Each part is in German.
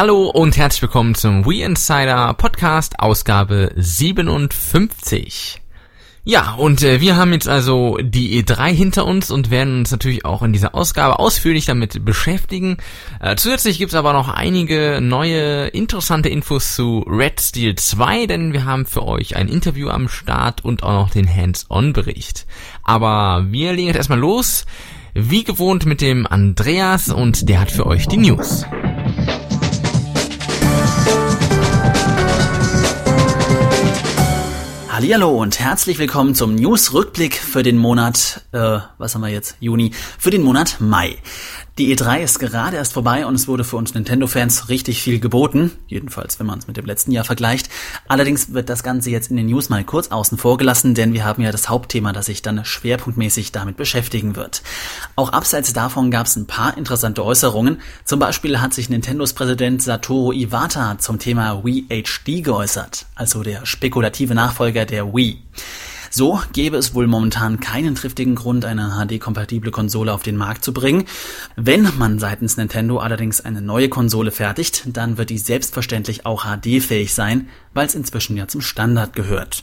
Hallo und herzlich willkommen zum We Insider Podcast Ausgabe 57. Ja, und äh, wir haben jetzt also die E3 hinter uns und werden uns natürlich auch in dieser Ausgabe ausführlich damit beschäftigen. Äh, zusätzlich gibt's aber noch einige neue interessante Infos zu Red Steel 2, denn wir haben für euch ein Interview am Start und auch noch den Hands-on-Bericht. Aber wir legen jetzt erstmal los, wie gewohnt mit dem Andreas und der hat für euch die News. Hallihallo und herzlich willkommen zum News-Rückblick für den Monat, äh, was haben wir jetzt? Juni, für den Monat Mai. Die E3 ist gerade erst vorbei und es wurde für uns Nintendo-Fans richtig viel geboten. Jedenfalls, wenn man es mit dem letzten Jahr vergleicht. Allerdings wird das Ganze jetzt in den News mal kurz außen vor gelassen, denn wir haben ja das Hauptthema, das sich dann schwerpunktmäßig damit beschäftigen wird. Auch abseits davon gab es ein paar interessante Äußerungen. Zum Beispiel hat sich Nintendos Präsident Satoru Iwata zum Thema Wii HD geäußert, also der spekulative Nachfolger der Wii. So gäbe es wohl momentan keinen triftigen Grund, eine HD-kompatible Konsole auf den Markt zu bringen. Wenn man seitens Nintendo allerdings eine neue Konsole fertigt, dann wird die selbstverständlich auch HD-fähig sein, weil es inzwischen ja zum Standard gehört.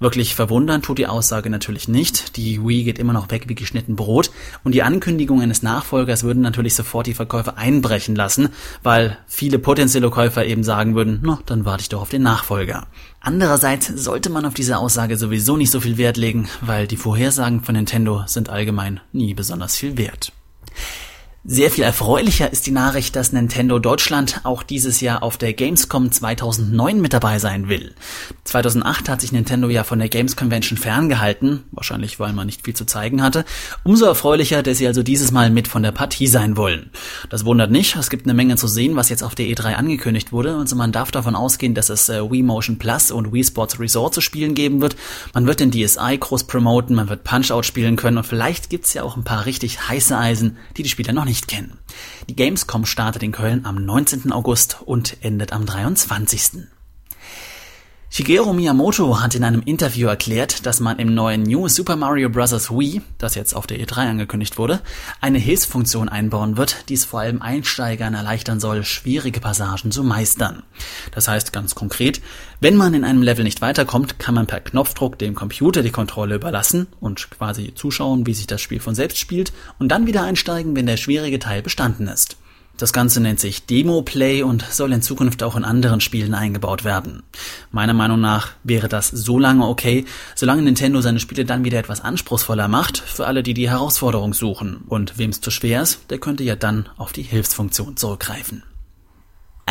Wirklich verwundern tut die Aussage natürlich nicht. Die Wii geht immer noch weg wie geschnitten Brot und die Ankündigung eines Nachfolgers würden natürlich sofort die Verkäufe einbrechen lassen, weil viele potenzielle Käufer eben sagen würden, na, dann warte ich doch auf den Nachfolger. Andererseits sollte man auf diese Aussage sowieso nicht so viel Wert legen, weil die Vorhersagen von Nintendo sind allgemein nie besonders viel wert. Sehr viel erfreulicher ist die Nachricht, dass Nintendo Deutschland auch dieses Jahr auf der Gamescom 2009 mit dabei sein will. 2008 hat sich Nintendo ja von der Games Convention ferngehalten, wahrscheinlich weil man nicht viel zu zeigen hatte. Umso erfreulicher, dass sie also dieses Mal mit von der Partie sein wollen. Das wundert nicht, es gibt eine Menge zu sehen, was jetzt auf der E3 angekündigt wurde, also man darf davon ausgehen, dass es äh, Wii Motion Plus und Wii Sports Resort zu spielen geben wird. Man wird den DSi groß promoten, man wird Punch-Out spielen können und vielleicht gibt's ja auch ein paar richtig heiße Eisen, die die Spieler noch nicht kennen. Die Gamescom startet in Köln am 19. August und endet am 23. Shigeru Miyamoto hat in einem Interview erklärt, dass man im neuen New Super Mario Bros. Wii, das jetzt auf der E3 angekündigt wurde, eine Hilfsfunktion einbauen wird, die es vor allem Einsteigern erleichtern soll, schwierige Passagen zu meistern. Das heißt ganz konkret, wenn man in einem Level nicht weiterkommt, kann man per Knopfdruck dem Computer die Kontrolle überlassen und quasi zuschauen, wie sich das Spiel von selbst spielt und dann wieder einsteigen, wenn der schwierige Teil bestanden ist. Das Ganze nennt sich Demo Play und soll in Zukunft auch in anderen Spielen eingebaut werden. Meiner Meinung nach wäre das so lange okay, solange Nintendo seine Spiele dann wieder etwas anspruchsvoller macht, für alle, die die Herausforderung suchen. Und wem es zu schwer ist, der könnte ja dann auf die Hilfsfunktion zurückgreifen.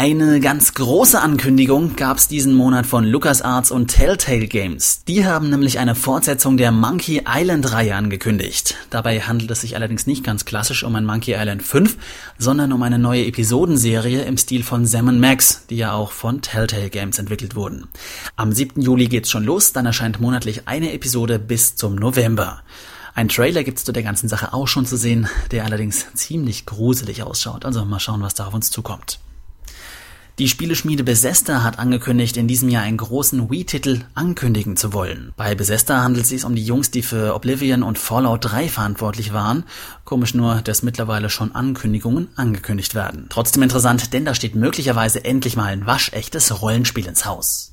Eine ganz große Ankündigung gab es diesen Monat von LucasArts und Telltale Games. Die haben nämlich eine Fortsetzung der Monkey Island Reihe angekündigt. Dabei handelt es sich allerdings nicht ganz klassisch um ein Monkey Island 5, sondern um eine neue Episodenserie im Stil von Sam Max, die ja auch von Telltale Games entwickelt wurden. Am 7. Juli geht's schon los, dann erscheint monatlich eine Episode bis zum November. Ein Trailer gibt's zu der ganzen Sache auch schon zu sehen, der allerdings ziemlich gruselig ausschaut. Also mal schauen, was da auf uns zukommt. Die Spieleschmiede Bethesda hat angekündigt, in diesem Jahr einen großen Wii-Titel ankündigen zu wollen. Bei Bethesda handelt es sich um die Jungs, die für Oblivion und Fallout 3 verantwortlich waren. Komisch nur, dass mittlerweile schon Ankündigungen angekündigt werden. Trotzdem interessant, denn da steht möglicherweise endlich mal ein waschechtes Rollenspiel ins Haus.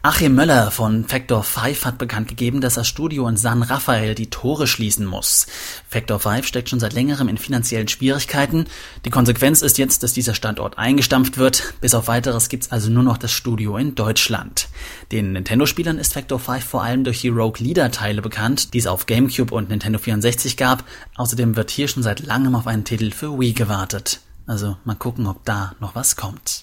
Achim Möller von Factor 5 hat bekannt gegeben, dass das Studio in San Rafael die Tore schließen muss. Factor 5 steckt schon seit längerem in finanziellen Schwierigkeiten. Die Konsequenz ist jetzt, dass dieser Standort eingestampft wird. Bis auf weiteres gibt's also nur noch das Studio in Deutschland. Den Nintendo-Spielern ist Factor 5 vor allem durch die Rogue Leader-Teile bekannt, die es auf GameCube und Nintendo 64 gab. Außerdem wird hier schon seit langem auf einen Titel für Wii gewartet. Also mal gucken, ob da noch was kommt.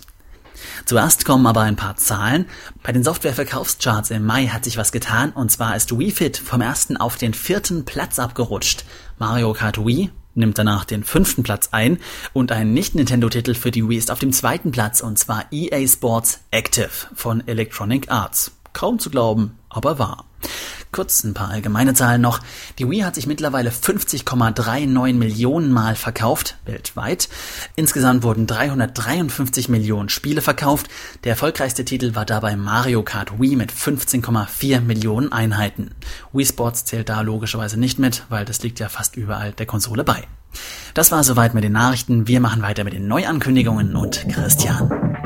Zuerst kommen aber ein paar Zahlen. Bei den Softwareverkaufscharts im Mai hat sich was getan und zwar ist Wii Fit vom ersten auf den vierten Platz abgerutscht. Mario Kart Wii nimmt danach den fünften Platz ein und ein Nicht-Nintendo-Titel für die Wii ist auf dem zweiten Platz und zwar EA Sports Active von Electronic Arts. Kaum zu glauben, aber wahr. Kurz ein paar allgemeine Zahlen noch. Die Wii hat sich mittlerweile 50,39 Millionen Mal verkauft, weltweit. Insgesamt wurden 353 Millionen Spiele verkauft. Der erfolgreichste Titel war dabei Mario Kart Wii mit 15,4 Millionen Einheiten. Wii Sports zählt da logischerweise nicht mit, weil das liegt ja fast überall der Konsole bei. Das war soweit mit den Nachrichten. Wir machen weiter mit den Neuankündigungen und Christian.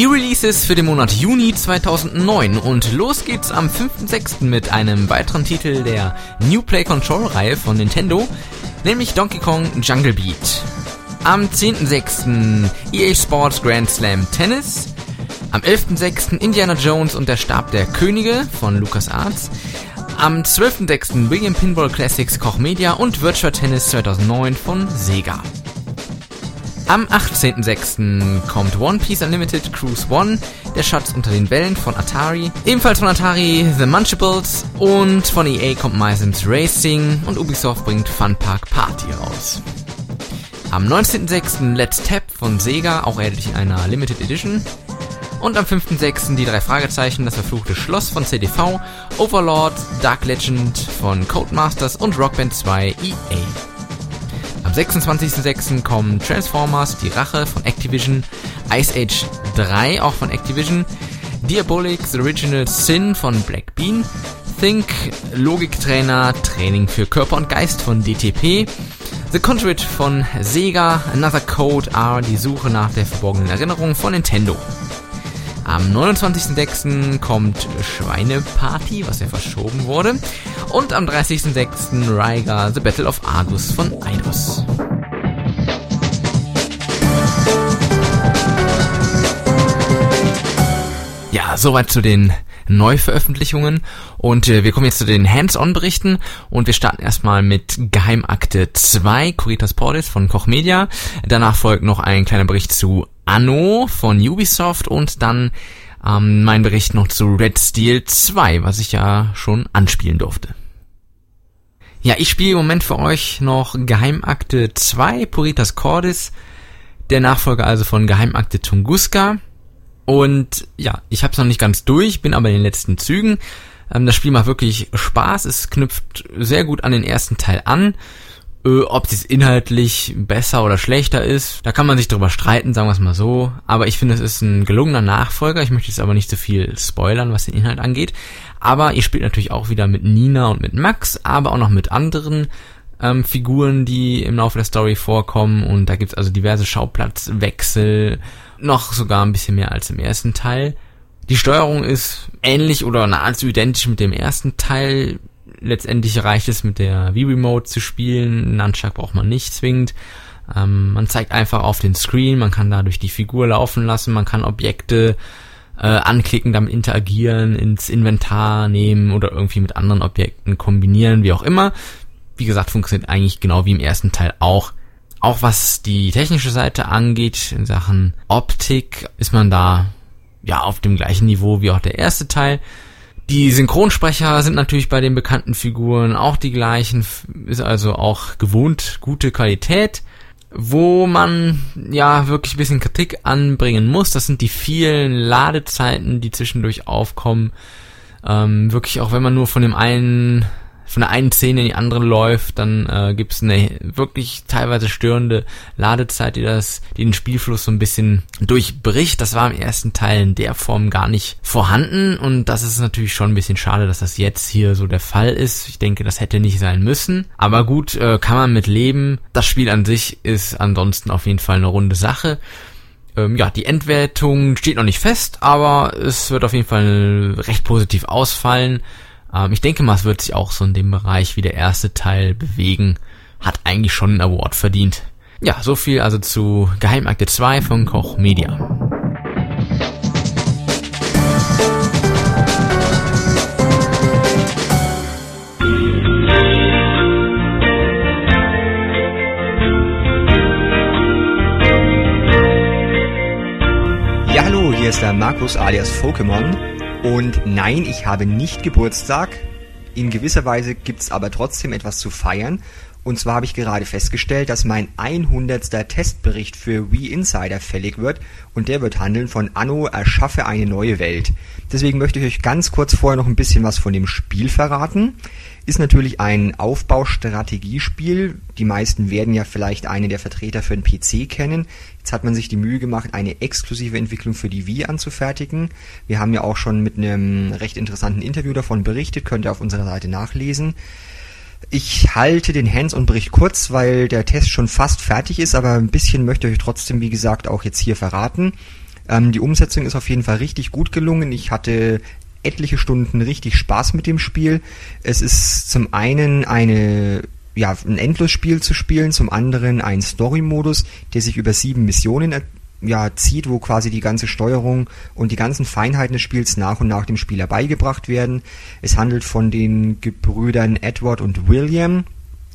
Die Releases für den Monat Juni 2009 und los geht's am 5.6. mit einem weiteren Titel der New Play Control Reihe von Nintendo, nämlich Donkey Kong Jungle Beat. Am 10.6. EA Sports Grand Slam Tennis. Am 11.6. Indiana Jones und der Stab der Könige von LucasArts. Am 12.6. William Pinball Classics Koch Media und Virtual Tennis 2009 von Sega. Am 18.06. kommt One Piece Unlimited Cruise One, der Schatz unter den Wellen von Atari. Ebenfalls von Atari The Munchables und von EA kommt My Sims Racing und Ubisoft bringt Fun Park Party raus. Am 19.06. Let's Tap von Sega, auch erhältlich in einer Limited Edition. Und am 5.06. die drei Fragezeichen, das verfluchte Schloss von CDV, Overlord, Dark Legend von Codemasters und Rockband 2 EA. Am 26.06. kommen Transformers, die Rache von Activision, Ice Age 3 auch von Activision, Diabolic, The Original Sin von Black Bean, Think, Logiktrainer, Training für Körper und Geist von DTP, The Conduit von Sega, Another Code R, die Suche nach der verborgenen Erinnerung von Nintendo. Am 29.06. kommt Schweineparty, was ja verschoben wurde. Und am 30.06. Rygar The Battle of Argus von Eidos. Ja, soweit zu den Neuveröffentlichungen und äh, wir kommen jetzt zu den Hands-on-Berichten und wir starten erstmal mit Geheimakte 2, Curitas Portis von Koch Media. Danach folgt noch ein kleiner Bericht zu Anno von Ubisoft und dann ähm, mein Bericht noch zu Red Steel 2, was ich ja schon anspielen durfte. Ja, ich spiele im Moment für euch noch Geheimakte 2, Puritas Cordis, der Nachfolger also von Geheimakte Tunguska. Und ja, ich habe es noch nicht ganz durch, bin aber in den letzten Zügen. Ähm, das Spiel macht wirklich Spaß, es knüpft sehr gut an den ersten Teil an. Äh, ob es inhaltlich besser oder schlechter ist, da kann man sich drüber streiten, sagen wir es mal so. Aber ich finde, es ist ein gelungener Nachfolger. Ich möchte jetzt aber nicht so viel spoilern, was den Inhalt angeht. Aber ihr spielt natürlich auch wieder mit Nina und mit Max, aber auch noch mit anderen ähm, Figuren, die im Laufe der Story vorkommen. Und da gibt's also diverse Schauplatzwechsel, noch sogar ein bisschen mehr als im ersten Teil. Die Steuerung ist ähnlich oder nahezu identisch mit dem ersten Teil letztendlich reicht es mit der Wii-Remote zu spielen. Nunchuck braucht man nicht zwingend. Ähm, man zeigt einfach auf den Screen, man kann dadurch die Figur laufen lassen, man kann Objekte äh, anklicken, damit interagieren, ins Inventar nehmen oder irgendwie mit anderen Objekten kombinieren, wie auch immer. Wie gesagt, funktioniert eigentlich genau wie im ersten Teil auch. Auch was die technische Seite angeht, in Sachen Optik, ist man da ja auf dem gleichen Niveau wie auch der erste Teil. Die Synchronsprecher sind natürlich bei den bekannten Figuren auch die gleichen, ist also auch gewohnt gute Qualität. Wo man ja wirklich ein bisschen Kritik anbringen muss, das sind die vielen Ladezeiten, die zwischendurch aufkommen. Ähm, wirklich auch wenn man nur von dem einen von der einen Szene in die andere läuft, dann äh, gibt es eine wirklich teilweise störende Ladezeit, die das, die den Spielfluss so ein bisschen durchbricht. Das war im ersten Teil in der Form gar nicht vorhanden und das ist natürlich schon ein bisschen schade, dass das jetzt hier so der Fall ist. Ich denke, das hätte nicht sein müssen. Aber gut, äh, kann man mit leben. Das Spiel an sich ist ansonsten auf jeden Fall eine runde Sache ähm, ja, die Endwertung steht noch nicht fest, aber es wird auf jeden Fall recht positiv ausfallen. Ähm, ich denke mal, es wird sich auch so in dem Bereich wie der erste Teil bewegen. Hat eigentlich schon einen Award verdient. Ja, so viel also zu Geheimakte 2 von Koch Media. Ja, hallo, hier ist der Markus alias Pokémon und nein, ich habe nicht Geburtstag. In gewisser Weise gibt's aber trotzdem etwas zu feiern. Und zwar habe ich gerade festgestellt, dass mein 100. Testbericht für Wii Insider fällig wird und der wird handeln von Anno erschaffe eine neue Welt. Deswegen möchte ich euch ganz kurz vorher noch ein bisschen was von dem Spiel verraten. Ist natürlich ein Aufbaustrategiespiel. Die meisten werden ja vielleicht einen der Vertreter für den PC kennen. Jetzt hat man sich die Mühe gemacht, eine exklusive Entwicklung für die Wii anzufertigen. Wir haben ja auch schon mit einem recht interessanten Interview davon berichtet, könnt ihr auf unserer Seite nachlesen. Ich halte den Hands-on-Bericht kurz, weil der Test schon fast fertig ist, aber ein bisschen möchte ich euch trotzdem, wie gesagt, auch jetzt hier verraten. Ähm, die Umsetzung ist auf jeden Fall richtig gut gelungen. Ich hatte etliche Stunden richtig Spaß mit dem Spiel. Es ist zum einen eine ja, ein Endlosspiel zu spielen, zum anderen ein Story-Modus, der sich über sieben Missionen ja, zieht, wo quasi die ganze Steuerung und die ganzen Feinheiten des Spiels nach und nach dem Spieler beigebracht werden. Es handelt von den Gebrüdern Edward und William,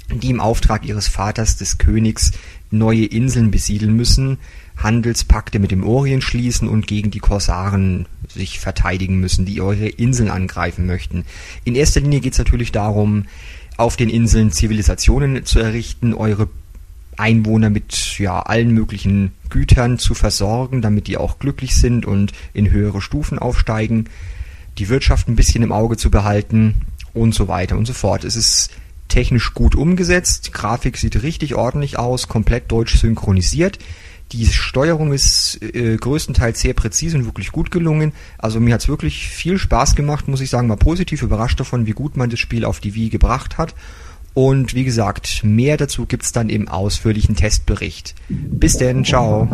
die im Auftrag ihres Vaters des Königs neue Inseln besiedeln müssen, Handelspakte mit dem Orient schließen und gegen die Korsaren sich verteidigen müssen, die eure Inseln angreifen möchten. In erster Linie geht es natürlich darum, auf den Inseln Zivilisationen zu errichten, eure Einwohner mit ja allen möglichen Gütern zu versorgen, damit die auch glücklich sind und in höhere Stufen aufsteigen, die Wirtschaft ein bisschen im Auge zu behalten und so weiter und so fort. Es ist technisch gut umgesetzt, Grafik sieht richtig ordentlich aus, komplett deutsch synchronisiert. Die Steuerung ist äh, größtenteils sehr präzise und wirklich gut gelungen. Also mir hat's wirklich viel Spaß gemacht, muss ich sagen, war positiv überrascht davon, wie gut man das Spiel auf die Wii gebracht hat. Und wie gesagt, mehr dazu gibt's dann im ausführlichen Testbericht. Bis denn, ciao.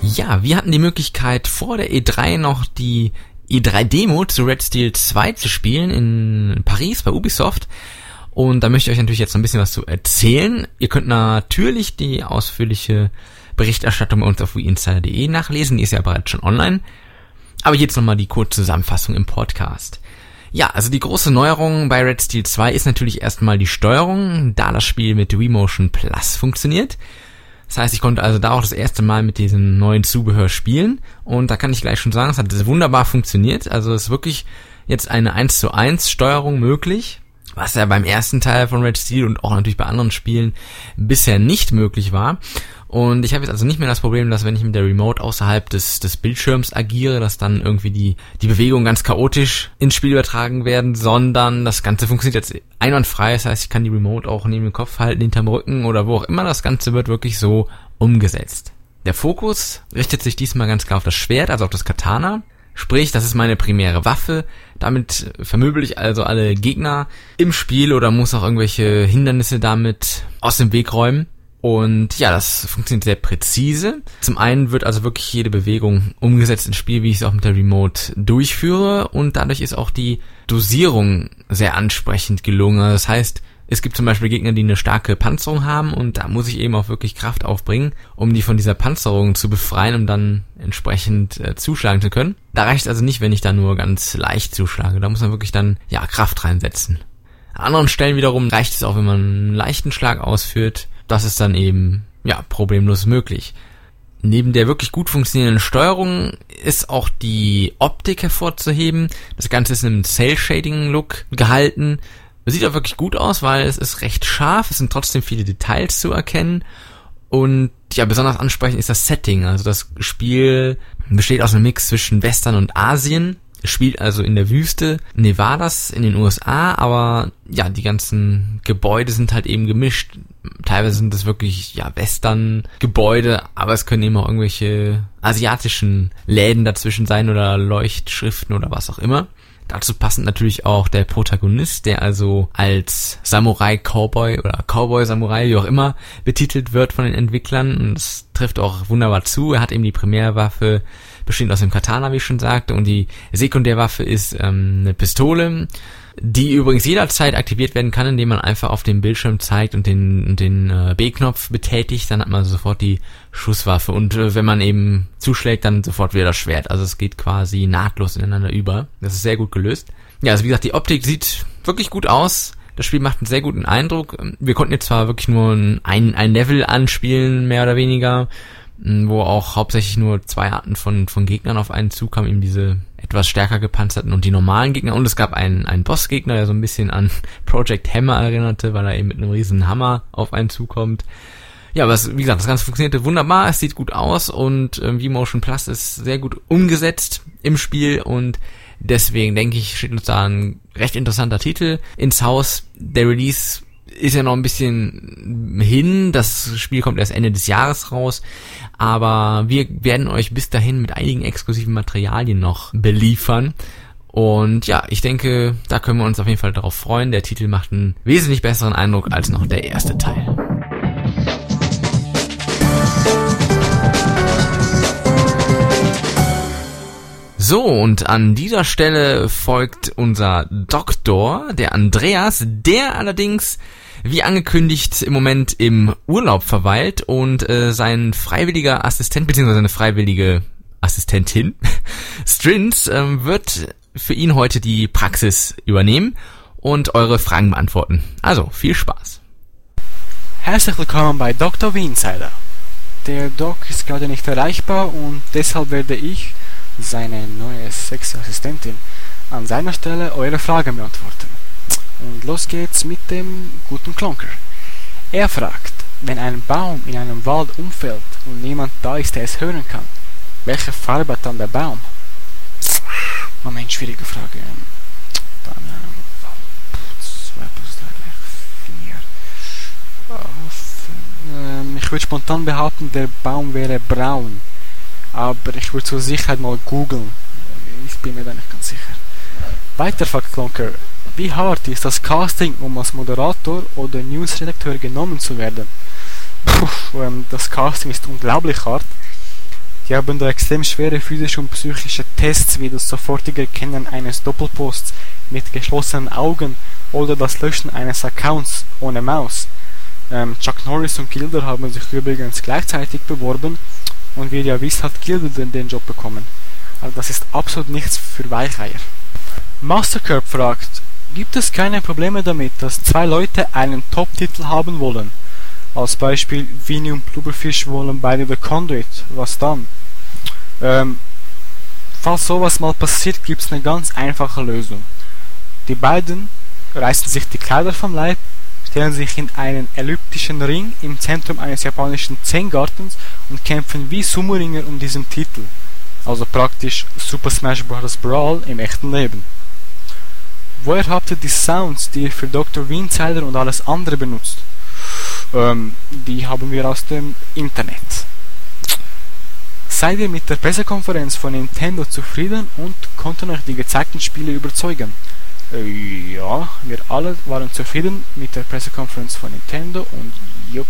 Ja, wir hatten die Möglichkeit vor der E3 noch die E3-Demo zu Red Steel 2 zu spielen in Paris bei Ubisoft. Und da möchte ich euch natürlich jetzt ein bisschen was zu erzählen. Ihr könnt natürlich die ausführliche Berichterstattung bei uns auf WeInsider.de nachlesen, die ist ja bereits schon online. Aber jetzt nochmal die kurze Zusammenfassung im Podcast. Ja, also die große Neuerung bei Red Steel 2 ist natürlich erstmal die Steuerung, da das Spiel mit Wii Motion Plus funktioniert. Das heißt, ich konnte also da auch das erste Mal mit diesem neuen Zubehör spielen und da kann ich gleich schon sagen, es hat wunderbar funktioniert. Also es ist wirklich jetzt eine 1 zu 1 Steuerung möglich, was ja beim ersten Teil von Red Steel und auch natürlich bei anderen Spielen bisher nicht möglich war. Und ich habe jetzt also nicht mehr das Problem, dass wenn ich mit der Remote außerhalb des, des Bildschirms agiere, dass dann irgendwie die, die Bewegungen ganz chaotisch ins Spiel übertragen werden, sondern das Ganze funktioniert jetzt einwandfrei. Das heißt, ich kann die Remote auch neben dem Kopf halten, hinterm Rücken oder wo auch immer. Das Ganze wird wirklich so umgesetzt. Der Fokus richtet sich diesmal ganz klar auf das Schwert, also auf das Katana. Sprich, das ist meine primäre Waffe. Damit vermöbel ich also alle Gegner im Spiel oder muss auch irgendwelche Hindernisse damit aus dem Weg räumen. Und ja, das funktioniert sehr präzise. Zum einen wird also wirklich jede Bewegung umgesetzt ins Spiel, wie ich es auch mit der Remote durchführe. Und dadurch ist auch die Dosierung sehr ansprechend gelungen. Das heißt, es gibt zum Beispiel Gegner, die eine starke Panzerung haben und da muss ich eben auch wirklich Kraft aufbringen, um die von dieser Panzerung zu befreien, um dann entsprechend äh, zuschlagen zu können. Da reicht es also nicht, wenn ich da nur ganz leicht zuschlage. Da muss man wirklich dann, ja, Kraft reinsetzen. An anderen Stellen wiederum reicht es auch, wenn man einen leichten Schlag ausführt das ist dann eben, ja, problemlos möglich. Neben der wirklich gut funktionierenden Steuerung ist auch die Optik hervorzuheben. Das Ganze ist in einem Cell-Shading-Look gehalten. sieht auch wirklich gut aus, weil es ist recht scharf, es sind trotzdem viele Details zu erkennen. Und ja, besonders ansprechend ist das Setting. Also das Spiel besteht aus einem Mix zwischen Western und Asien spielt also in der Wüste Nevadas in den USA, aber ja, die ganzen Gebäude sind halt eben gemischt. Teilweise sind das wirklich, ja, Western-Gebäude, aber es können eben auch irgendwelche asiatischen Läden dazwischen sein oder Leuchtschriften oder was auch immer. Dazu passend natürlich auch der Protagonist, der also als Samurai Cowboy oder Cowboy Samurai, wie auch immer, betitelt wird von den Entwicklern. Und es trifft auch wunderbar zu. Er hat eben die Primärwaffe bestehend aus dem Katana, wie ich schon sagte, und die Sekundärwaffe ist ähm, eine Pistole, die übrigens jederzeit aktiviert werden kann, indem man einfach auf dem Bildschirm zeigt und den, den äh, B-Knopf betätigt, dann hat man sofort die Schusswaffe und äh, wenn man eben zuschlägt, dann sofort wieder das Schwert. Also es geht quasi nahtlos ineinander über. Das ist sehr gut gelöst. Ja, also wie gesagt, die Optik sieht wirklich gut aus. Das Spiel macht einen sehr guten Eindruck. Wir konnten jetzt zwar wirklich nur ein, ein Level anspielen, mehr oder weniger, wo auch hauptsächlich nur zwei Arten von, von Gegnern auf einen zukamen, eben diese etwas stärker gepanzerten und die normalen Gegner. Und es gab einen, einen Bossgegner, der so ein bisschen an Project Hammer erinnerte, weil er eben mit einem riesen Hammer auf einen zukommt. Ja, aber es, wie gesagt, das Ganze funktionierte wunderbar, es sieht gut aus und äh, V-Motion Plus ist sehr gut umgesetzt im Spiel und deswegen denke ich, steht uns da ein recht interessanter Titel ins Haus. Der Release ist ja noch ein bisschen hin. Das Spiel kommt erst Ende des Jahres raus. Aber wir werden euch bis dahin mit einigen exklusiven Materialien noch beliefern. Und ja, ich denke, da können wir uns auf jeden Fall darauf freuen. Der Titel macht einen wesentlich besseren Eindruck als noch der erste Teil. So, und an dieser Stelle folgt unser Doktor, der Andreas, der allerdings wie angekündigt im Moment im Urlaub verweilt und äh, sein freiwilliger Assistent bzw. seine freiwillige Assistentin Strins ähm, wird für ihn heute die Praxis übernehmen und eure Fragen beantworten. Also viel Spaß. Herzlich willkommen bei Dr. Insider. Der Doc ist gerade nicht erreichbar und deshalb werde ich, seine neue sexy Assistentin, an seiner Stelle eure Fragen beantworten. Und los geht's mit dem guten Klonker. Er fragt, wenn ein Baum in einem Wald umfällt und niemand da ist, der es hören kann, welche Farbe hat dann der Baum? Moment, schwierige Frage. Dann, äh, 2 plus 3 gleich 4. Ähm, ich würde spontan behaupten, der Baum wäre braun. Aber ich würde zur Sicherheit mal googeln. Ich bin mir da nicht ganz sicher. Weiter fragt Klonker, wie hart ist das Casting, um als Moderator oder Newsredakteur genommen zu werden? Puh, ähm, das Casting ist unglaublich hart. Die haben da extrem schwere physische und psychische Tests wie das sofortige Erkennen eines Doppelposts mit geschlossenen Augen oder das Löschen eines Accounts ohne Maus. Ähm, Chuck Norris und Gilder haben sich übrigens gleichzeitig beworben und wie ihr ja wisst, hat Gilder den, den Job bekommen. Also das ist absolut nichts für Weicheier. Mastercurb fragt, gibt es keine Probleme damit, dass zwei Leute einen Top-Titel haben wollen. Als Beispiel Vinny und Blubberfish wollen beide The Conduit. Was dann? Ähm, falls sowas mal passiert, gibt es eine ganz einfache Lösung. Die beiden reißen sich die Kleider vom Leib, stellen sich in einen elliptischen Ring im Zentrum eines japanischen Zen-Gartens und kämpfen wie Sumo-Ringer um diesen Titel. Also praktisch Super Smash Bros. Brawl im echten Leben. Woher habt ihr die Sounds, die ihr für Dr. Winsider und alles andere benutzt? Ähm, die haben wir aus dem Internet. Seid ihr mit der Pressekonferenz von Nintendo zufrieden und konnten euch die gezeigten Spiele überzeugen? Äh, ja, wir alle waren zufrieden mit der Pressekonferenz von Nintendo und jupp,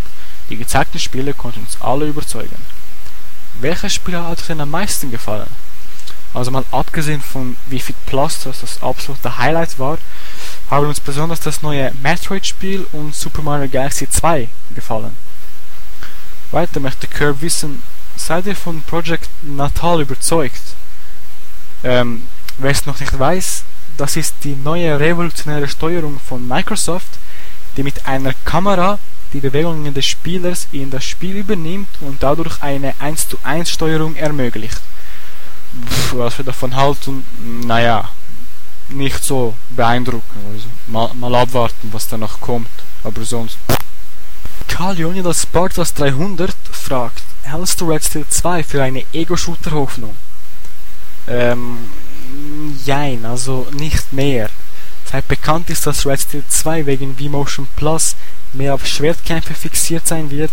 die gezeigten Spiele konnten uns alle überzeugen. Welches Spiel hat euch denn am meisten gefallen? Also mal abgesehen von wie viel Plus das das absolute Highlight war, haben uns besonders das neue Metroid-Spiel und Super Mario Galaxy 2 gefallen. Weiter möchte Curb wissen, seid ihr von Project Natal überzeugt? Ähm, wer es noch nicht weiß, das ist die neue revolutionäre Steuerung von Microsoft, die mit einer Kamera die Bewegungen des Spielers in das Spiel übernimmt und dadurch eine 1 zu 1 Steuerung ermöglicht was wir davon halten, naja, nicht so beeindruckend. Also mal, mal abwarten, was danach kommt. Aber sonst. Karl Leonidas Spartas 300 fragt, hältst du Red Steel 2 für eine Ego-Shooter-Hoffnung? Ähm, jein, also nicht mehr. Seit bekannt ist, dass Red Steel 2 wegen V-Motion Plus mehr auf Schwertkämpfe fixiert sein wird,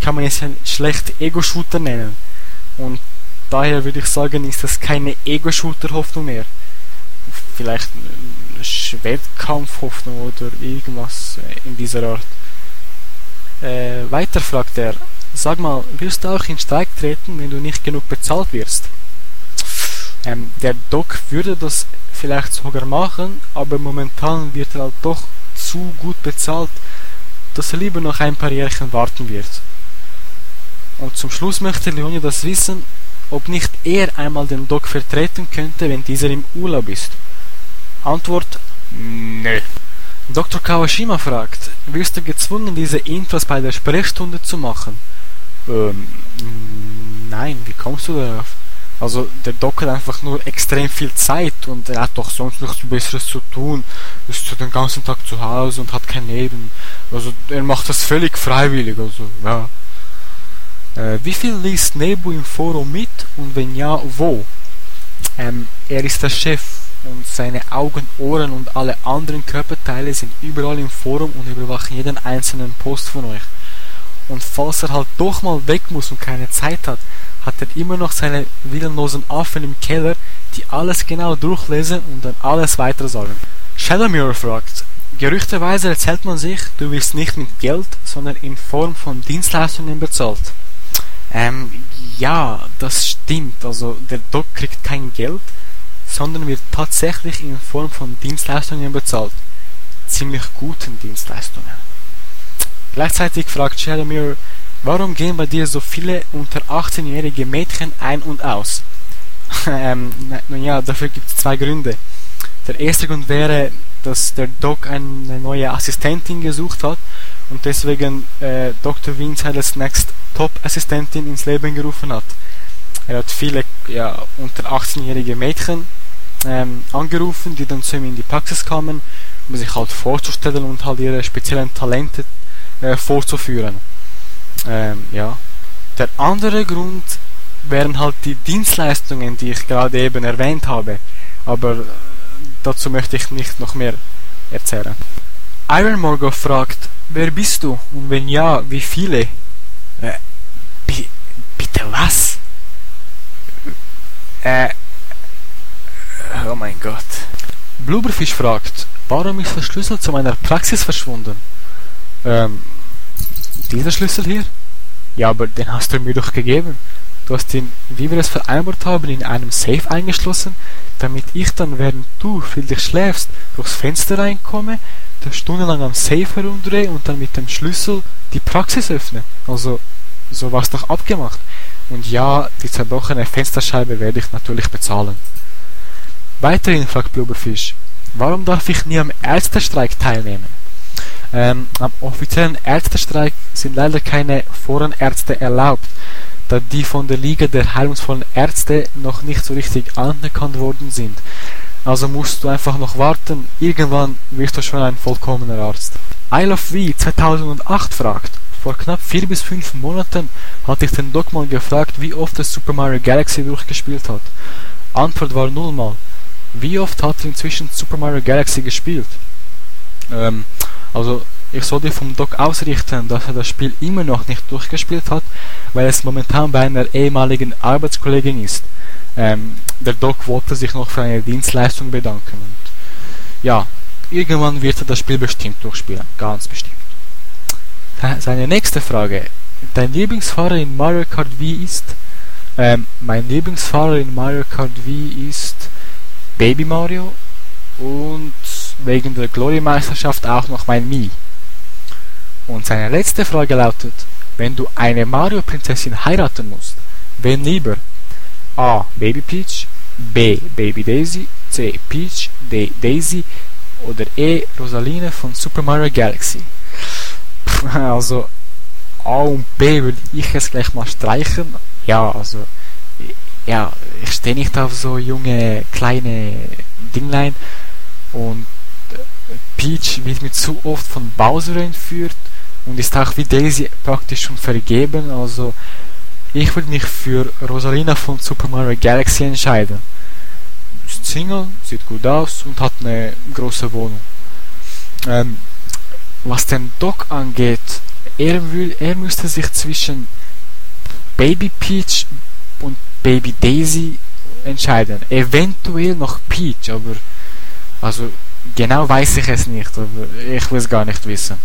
kann man es schlecht Ego-Shooter nennen. Und Daher würde ich sagen, ist das keine Ego-Shooter-Hoffnung mehr. Vielleicht eine Schwertkampf-Hoffnung oder irgendwas in dieser Art. Äh, weiter fragt er, sag mal, wirst du auch in Streik treten, wenn du nicht genug bezahlt wirst? Ähm, der Doc würde das vielleicht sogar machen, aber momentan wird er halt doch zu gut bezahlt, dass er lieber noch ein paar Jährchen warten wird. Und zum Schluss möchte Leonie das wissen, ob nicht er einmal den Doc vertreten könnte, wenn dieser im Urlaub ist. Antwort Nö. Dr. Kawashima fragt, wirst du gezwungen, diese Intros bei der Sprechstunde zu machen? Ähm, nein, wie kommst du darauf? Also der Doc hat einfach nur extrem viel Zeit und er hat doch sonst nichts Besseres zu tun. Ist den ganzen Tag zu Hause und hat kein Leben. Also er macht das völlig freiwillig. Also ja. Äh, wie viel liest Nebu im Forum mit und wenn ja, wo? Ähm, er ist der Chef und seine Augen, Ohren und alle anderen Körperteile sind überall im Forum und überwachen jeden einzelnen Post von euch. Und falls er halt doch mal weg muss und keine Zeit hat, hat er immer noch seine willenlosen Affen im Keller, die alles genau durchlesen und dann alles weiter sagen. Shadowmirror fragt, gerüchteweise erzählt man sich, du wirst nicht mit Geld, sondern in Form von Dienstleistungen bezahlt. Ähm, ja, das stimmt. Also der Doc kriegt kein Geld, sondern wird tatsächlich in Form von Dienstleistungen bezahlt. Ziemlich guten Dienstleistungen. Gleichzeitig fragt Shadowmirror, warum gehen bei dir so viele unter 18-jährige Mädchen ein und aus? ähm, nun ja, dafür gibt es zwei Gründe. Der erste Grund wäre, dass der Doc eine neue Assistentin gesucht hat und deswegen äh, Dr. Wiens als Next Top-Assistentin ins Leben gerufen hat. Er hat viele ja, unter 18-jährige Mädchen ähm, angerufen, die dann zu ihm in die Praxis kamen, um sich halt vorzustellen und halt ihre speziellen Talente äh, vorzuführen. Ähm, ja. Der andere Grund wären halt die Dienstleistungen, die ich gerade eben erwähnt habe. Aber äh, dazu möchte ich nicht noch mehr erzählen. Iron Morgo fragt, wer bist du? Und wenn ja, wie viele? Äh, bitte was? Äh, oh mein Gott. Blubberfisch fragt, warum ist der Schlüssel zu meiner Praxis verschwunden? Ähm, dieser Schlüssel hier? Ja, aber den hast du mir doch gegeben. Du hast ihn, wie wir es vereinbart haben, in einem Safe eingeschlossen, damit ich dann, während du friedlich schläfst, durchs Fenster reinkomme, stundenlang am Safe herumdrehe und dann mit dem Schlüssel die Praxis öffne. Also, so war's doch abgemacht. Und ja, die zerbrochene Fensterscheibe werde ich natürlich bezahlen. Weiterhin fragt Blubberfisch, warum darf ich nie am Ärztestreik teilnehmen? Ähm, am offiziellen Ärztestreik sind leider keine Forenärzte erlaubt, da die von der Liga der heilungsvollen Ärzte noch nicht so richtig anerkannt worden sind. Also musst du einfach noch warten, irgendwann wirst du schon ein vollkommener Arzt. Isle of V 2008 fragt, vor knapp 4 bis 5 Monaten hatte ich den Doc mal gefragt, wie oft er Super Mario Galaxy durchgespielt hat. Antwort war nullmal. Wie oft hat er inzwischen Super Mario Galaxy gespielt? Ähm, also ich soll dir vom Doc ausrichten, dass er das Spiel immer noch nicht durchgespielt hat, weil es momentan bei einer ehemaligen Arbeitskollegin ist. Ähm, der Doc wollte sich noch für eine Dienstleistung bedanken. Und ja, irgendwann wird er das Spiel bestimmt durchspielen, ganz bestimmt. Seine nächste Frage. Dein Lieblingsfahrer in Mario Kart Wii ist? Ähm, mein Lieblingsfahrer in Mario Kart Wii ist Baby Mario und wegen der Glory-Meisterschaft auch noch mein Mii. Und seine letzte Frage lautet, wenn du eine Mario-Prinzessin heiraten musst, wen lieber? A. Baby Peach, B. Baby Daisy, C. Peach, D. Daisy oder E. Rosaline von Super Mario Galaxy. Also A und B würde ich jetzt gleich mal streichen. Ja, also ja, ich stehe nicht auf so junge kleine Dinglein und Peach wird mir zu oft von Bowser entführt und ist auch wie Daisy praktisch schon vergeben. Also ich würde mich für Rosalina von Super Mario Galaxy entscheiden. Ist Single, sieht gut aus und hat eine große Wohnung. Ähm, was den Doc angeht, er, will, er müsste sich zwischen Baby Peach und Baby Daisy entscheiden. Eventuell noch Peach, aber also Genau weiß ich es nicht, aber ich will es gar nicht wissen.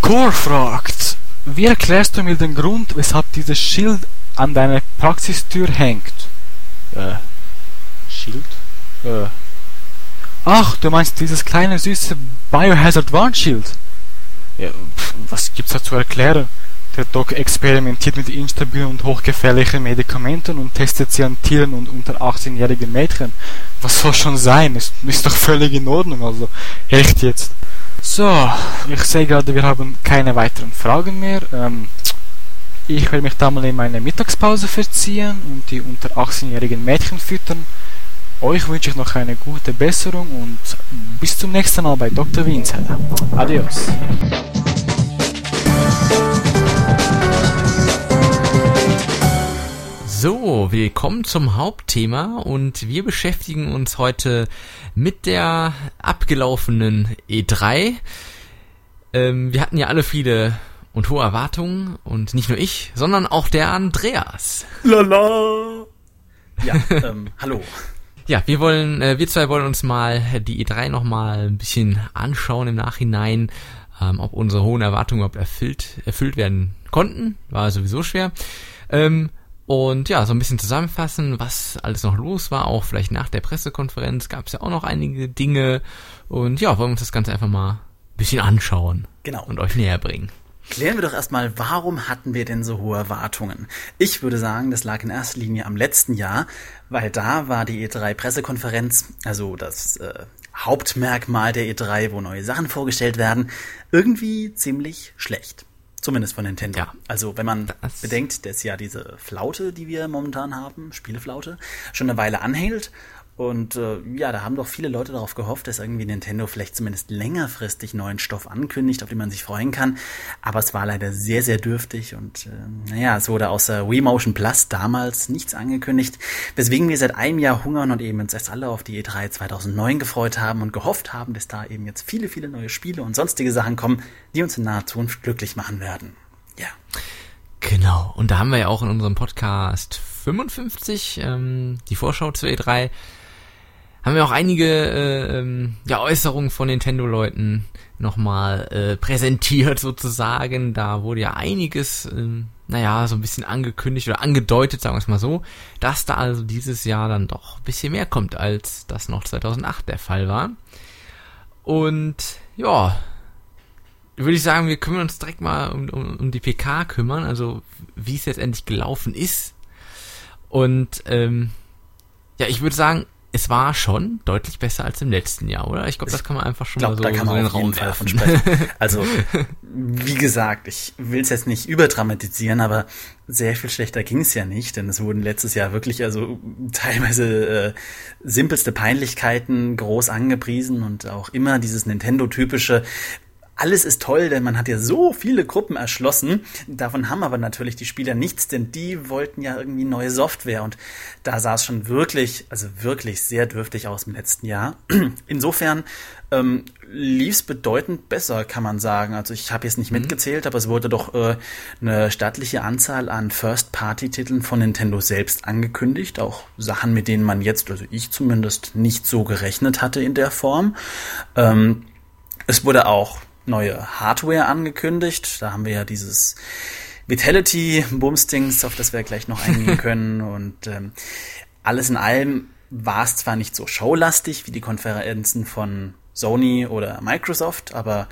Core fragt, wie erklärst du mir den Grund, weshalb dieses Schild an deiner Praxistür hängt? Äh, Schild? Äh. Ach, du meinst dieses kleine süße Biohazard Warnschild? Ja, was gibt's da zu erklären? Der Doc experimentiert mit instabilen und hochgefährlichen Medikamenten und testet sie an Tieren und unter 18-jährigen Mädchen. Was soll schon sein? Ist, ist doch völlig in Ordnung, also echt jetzt. So, ich sehe gerade, wir haben keine weiteren Fragen mehr. Ähm, Ich werde mich da mal in meine Mittagspause verziehen und die unter 18-jährigen Mädchen füttern. Euch wünsche ich noch eine gute Besserung und bis zum nächsten Mal bei Dr. Wienzeller. Adios. So, willkommen zum Hauptthema und wir beschäftigen uns heute mit der abgelaufenen E3. Ähm, wir hatten ja alle viele und hohe Erwartungen und nicht nur ich, sondern auch der Andreas. Lala. Ja, ähm, hallo. Ja, wir wollen, äh, wir zwei wollen uns mal die E3 nochmal ein bisschen anschauen im Nachhinein, ähm, ob unsere hohen Erwartungen überhaupt erfüllt, erfüllt werden konnten. War sowieso schwer. Ähm, und ja, so ein bisschen zusammenfassen, was alles noch los war, auch vielleicht nach der Pressekonferenz gab es ja auch noch einige Dinge. Und ja, wollen wir uns das Ganze einfach mal ein bisschen anschauen. Genau. Und euch näher bringen. Klären wir doch erstmal, warum hatten wir denn so hohe Erwartungen? Ich würde sagen, das lag in erster Linie am letzten Jahr, weil da war die E3-Pressekonferenz, also das äh, Hauptmerkmal der E3, wo neue Sachen vorgestellt werden, irgendwie ziemlich schlecht. Zumindest von Nintendo. Ja. Also wenn man Das- bedenkt, dass ja diese Flaute, die wir momentan haben, Spieleflaute, schon eine Weile anhält. Und äh, ja, da haben doch viele Leute darauf gehofft, dass irgendwie Nintendo vielleicht zumindest längerfristig neuen Stoff ankündigt, auf den man sich freuen kann. Aber es war leider sehr, sehr dürftig und äh, naja, es wurde außer Wii Motion Plus damals nichts angekündigt, weswegen wir seit einem Jahr hungern und eben uns erst alle auf die E3 2009 gefreut haben und gehofft haben, dass da eben jetzt viele, viele neue Spiele und sonstige Sachen kommen, die uns in naher Zukunft glücklich machen werden. Ja. Genau. Und da haben wir ja auch in unserem Podcast 55, ähm, die Vorschau zur E3, haben wir auch einige äh, ähm, ja, Äußerungen von Nintendo-Leuten nochmal äh, präsentiert sozusagen. Da wurde ja einiges, ähm, naja, so ein bisschen angekündigt oder angedeutet, sagen wir es mal so, dass da also dieses Jahr dann doch ein bisschen mehr kommt, als das noch 2008 der Fall war. Und ja, würde ich sagen, wir kümmern uns direkt mal um, um, um die PK kümmern, also wie es jetzt endlich gelaufen ist. Und ähm, ja, ich würde sagen, es war schon deutlich besser als im letzten Jahr, oder? Ich glaube, das kann man einfach schon Ich glaube, mal so, da kann so in man den auf jeden Raum Fall von sprechen. Also, wie gesagt, ich will es jetzt nicht überdramatisieren, aber sehr viel schlechter ging es ja nicht, denn es wurden letztes Jahr wirklich also teilweise äh, simpelste Peinlichkeiten groß angepriesen und auch immer dieses Nintendo-typische alles ist toll, denn man hat ja so viele Gruppen erschlossen. Davon haben aber natürlich die Spieler nichts, denn die wollten ja irgendwie neue Software und da sah es schon wirklich, also wirklich sehr dürftig aus im letzten Jahr. Insofern ähm, lief es bedeutend besser, kann man sagen. Also ich habe jetzt nicht mitgezählt, aber es wurde doch äh, eine stattliche Anzahl an First-Party-Titeln von Nintendo selbst angekündigt. Auch Sachen, mit denen man jetzt, also ich zumindest, nicht so gerechnet hatte in der Form. Ähm, es wurde auch neue Hardware angekündigt. Da haben wir ja dieses Vitality Bumstings, auf das wir gleich noch eingehen können. Und ähm, alles in allem war es zwar nicht so showlastig wie die Konferenzen von Sony oder Microsoft, aber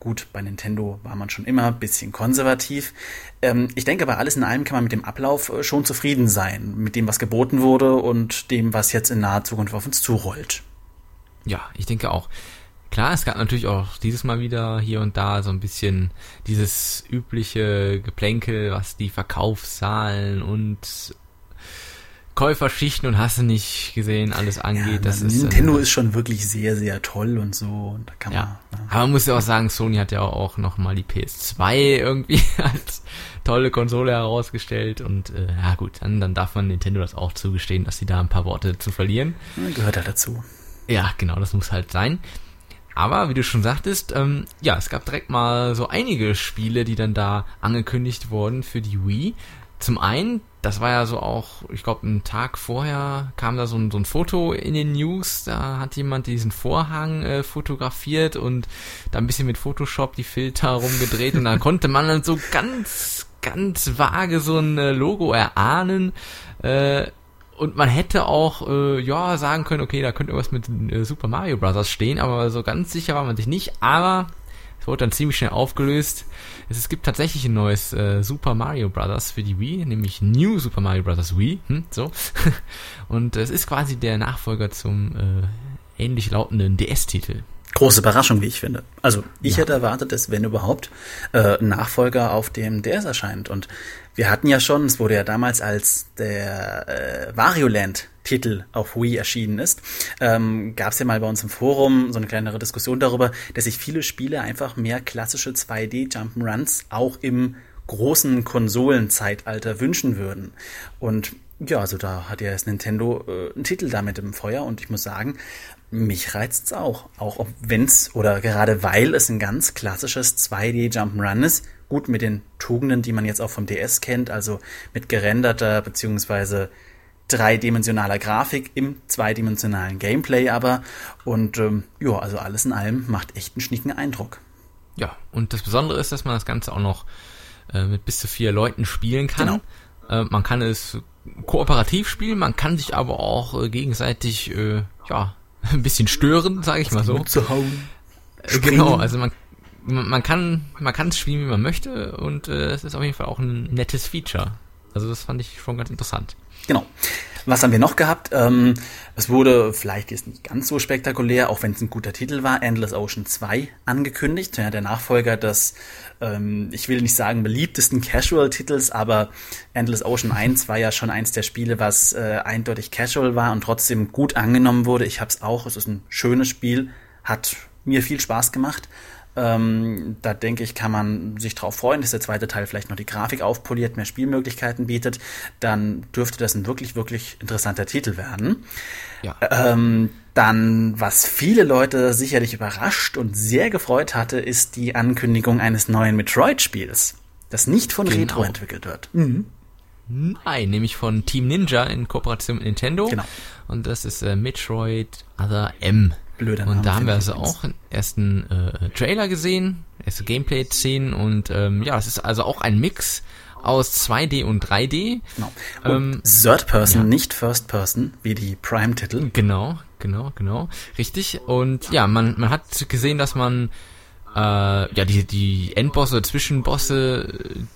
gut, bei Nintendo war man schon immer ein bisschen konservativ. Ähm, ich denke aber alles in allem kann man mit dem Ablauf äh, schon zufrieden sein, mit dem, was geboten wurde und dem, was jetzt in naher Zukunft auf uns zurollt. Ja, ich denke auch. Klar, es gab natürlich auch dieses Mal wieder hier und da so ein bisschen dieses übliche Geplänkel, was die Verkaufszahlen und Käuferschichten und hast du nicht gesehen, alles angeht. Ja, das ist, Nintendo äh, ist schon wirklich sehr, sehr toll und so. Und da kann Ja. man, Aber man muss ja auch sagen, Sony hat ja auch noch mal die PS2 irgendwie als tolle Konsole herausgestellt und äh, ja gut, dann, dann darf man Nintendo das auch zugestehen, dass sie da ein paar Worte zu verlieren. ja, gehört ja dazu. Ja, genau, das muss halt sein. Aber wie du schon sagtest, ähm, ja, es gab direkt mal so einige Spiele, die dann da angekündigt wurden für die Wii. Zum einen, das war ja so auch, ich glaube, einen Tag vorher kam da so ein, so ein Foto in den News, da hat jemand diesen Vorhang äh, fotografiert und da ein bisschen mit Photoshop die Filter rumgedreht und da konnte man dann so ganz, ganz vage so ein äh, Logo erahnen. Äh, und man hätte auch, äh, ja, sagen können, okay, da könnte irgendwas mit äh, Super Mario Bros. stehen, aber so ganz sicher war man sich nicht. Aber es wurde dann ziemlich schnell aufgelöst. Es, es gibt tatsächlich ein neues äh, Super Mario Bros. für die Wii, nämlich New Super Mario Bros. Wii. Hm, so. Und es ist quasi der Nachfolger zum äh, ähnlich lautenden DS-Titel. Große Überraschung, wie ich finde. Also ich ja. hätte erwartet, dass wenn überhaupt äh, ein Nachfolger auf dem DS erscheint. Und wir hatten ja schon, es wurde ja damals als der äh, Varioland Titel auf Wii erschienen ist, ähm, gab es ja mal bei uns im Forum so eine kleinere Diskussion darüber, dass sich viele Spiele einfach mehr klassische 2D Jump'n'Runs auch im großen Konsolenzeitalter wünschen würden. Und ja, also da hat ja jetzt Nintendo äh, einen Titel damit im Feuer und ich muss sagen, mich reizt's auch. Auch wenn's oder gerade weil es ein ganz klassisches 2D Jump'n'Run ist. Gut mit den Tugenden, die man jetzt auch vom DS kennt, also mit gerenderter beziehungsweise dreidimensionaler Grafik im zweidimensionalen Gameplay aber. Und ähm, ja, also alles in allem macht echt einen schnicken Eindruck. Ja, und das Besondere ist, dass man das Ganze auch noch äh, mit bis zu vier Leuten spielen kann. Genau. Äh, man kann es kooperativ spielen, man kann sich aber auch äh, gegenseitig äh, ja ein bisschen stören, sage ich mal so. Zu hauen. Äh, genau, also man man kann man kann es spielen, wie man möchte und äh, es ist auf jeden Fall auch ein nettes Feature. Also das fand ich schon ganz interessant. Genau. Was haben wir noch gehabt? Ähm, es wurde, vielleicht ist nicht ganz so spektakulär, auch wenn es ein guter Titel war, Endless Ocean 2 angekündigt. Ja, der Nachfolger des, ähm, ich will nicht sagen beliebtesten Casual-Titels, aber Endless Ocean 1 war ja schon eins der Spiele, was äh, eindeutig Casual war und trotzdem gut angenommen wurde. Ich habe es auch. Es ist ein schönes Spiel, hat mir viel Spaß gemacht. Ähm, da denke ich, kann man sich drauf freuen, dass der zweite Teil vielleicht noch die Grafik aufpoliert, mehr Spielmöglichkeiten bietet. Dann dürfte das ein wirklich, wirklich interessanter Titel werden. Ja. Ähm, dann, was viele Leute sicherlich überrascht und sehr gefreut hatte, ist die Ankündigung eines neuen Metroid-Spiels, das nicht von genau. Retro entwickelt wird. Mhm. Nein, nämlich von Team Ninja in Kooperation mit Nintendo. Genau. Und das ist äh, Metroid Other M. Blöder Und da haben wir also auch einen ersten äh, Trailer gesehen, erste Gameplay-Szenen und ähm, ja, es ist also auch ein Mix aus 2D und 3D. Genau. Ähm, Third Person, ja. nicht First Person, wie die Prime-Titel. Genau, genau, genau. Richtig. Und ja, man, man hat gesehen, dass man äh, ja die, die Endbosse, Zwischenbosse,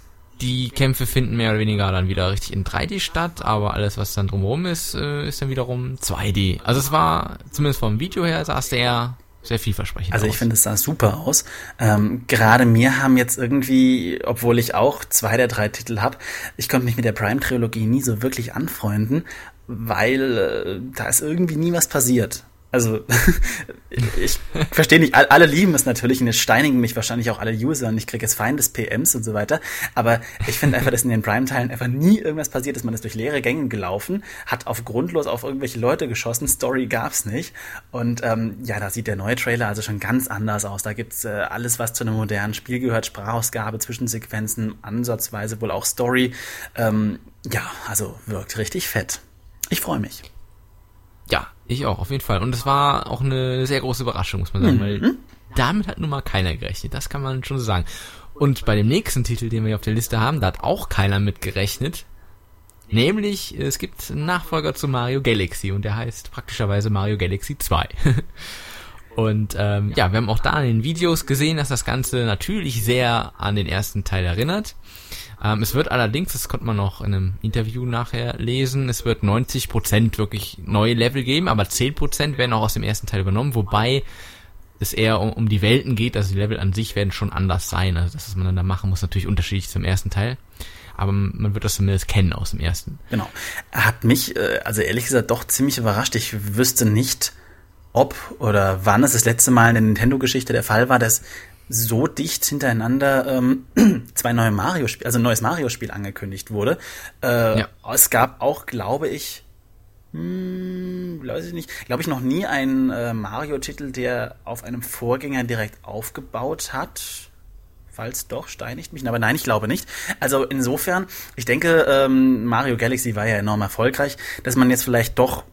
die Kämpfe finden mehr oder weniger dann wieder richtig in 3D statt, aber alles, was dann drumherum ist, äh, ist dann wiederum 2D. Also es war, zumindest vom Video her, sah es sehr, sehr vielversprechend Also ich finde, es sah super aus. Ähm, Gerade mir haben jetzt irgendwie, obwohl ich auch zwei der drei Titel habe, ich konnte mich mit der Prime-Trilogie nie so wirklich anfreunden, weil äh, da ist irgendwie nie was passiert. Also, ich verstehe nicht, alle lieben es natürlich und jetzt steinigen mich wahrscheinlich auch alle User und ich kriege jetzt Feinde des PMs und so weiter. Aber ich finde einfach, dass in den Prime-Teilen einfach nie irgendwas passiert ist. Man ist durch leere Gänge gelaufen, hat auf grundlos auf irgendwelche Leute geschossen, Story gab's nicht. Und ähm, ja, da sieht der neue Trailer also schon ganz anders aus. Da gibt's äh, alles, was zu einem modernen Spiel gehört, Sprachausgabe, Zwischensequenzen, ansatzweise wohl auch Story. Ähm, ja, also wirkt richtig fett. Ich freue mich. Ja, ich auch, auf jeden Fall. Und es war auch eine sehr große Überraschung, muss man sagen, mhm. weil damit hat nun mal keiner gerechnet. Das kann man schon so sagen. Und bei dem nächsten Titel, den wir hier auf der Liste haben, da hat auch keiner mit gerechnet. Nämlich, es gibt einen Nachfolger zu Mario Galaxy und der heißt praktischerweise Mario Galaxy 2. und ähm, ja, wir haben auch da in den Videos gesehen, dass das Ganze natürlich sehr an den ersten Teil erinnert. Ähm, es wird allerdings, das konnte man noch in einem Interview nachher lesen, es wird 90% wirklich neue Level geben, aber 10% werden auch aus dem ersten Teil übernommen, wobei es eher um, um die Welten geht, also die Level an sich werden schon anders sein. Also das, was man dann da machen muss, natürlich unterschiedlich zum ersten Teil. Aber man wird das zumindest kennen aus dem ersten. Genau. Hat mich, äh, also ehrlich gesagt, doch ziemlich überrascht. Ich wüsste nicht, ob oder wann es das letzte Mal in der Nintendo-Geschichte der Fall war, dass so dicht hintereinander ähm, zwei neue Mario-Spiele, also ein neues Mario-Spiel angekündigt wurde. Äh, ja. Es gab auch, glaube ich, hm, weiß ich nicht, glaube ich noch nie einen äh, Mario-Titel, der auf einem Vorgänger direkt aufgebaut hat. Falls doch, steinigt mich. Aber nein, ich glaube nicht. Also insofern, ich denke, ähm, Mario Galaxy war ja enorm erfolgreich, dass man jetzt vielleicht doch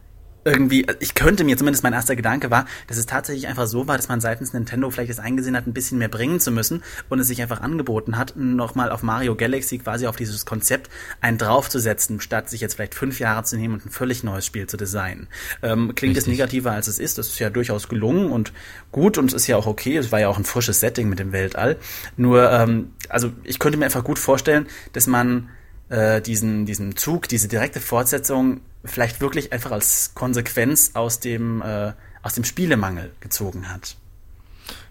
irgendwie, ich könnte mir, zumindest mein erster Gedanke war, dass es tatsächlich einfach so war, dass man seitens Nintendo vielleicht es eingesehen hat, ein bisschen mehr bringen zu müssen und es sich einfach angeboten hat, nochmal auf Mario Galaxy quasi auf dieses Konzept einen draufzusetzen, statt sich jetzt vielleicht fünf Jahre zu nehmen und ein völlig neues Spiel zu designen. Ähm, klingt es negativer als es ist, das ist ja durchaus gelungen und gut und es ist ja auch okay, es war ja auch ein frisches Setting mit dem Weltall. Nur, ähm, also ich könnte mir einfach gut vorstellen, dass man äh, diesen, diesen Zug, diese direkte Fortsetzung vielleicht wirklich einfach als Konsequenz aus dem, äh, aus dem Spielemangel gezogen hat.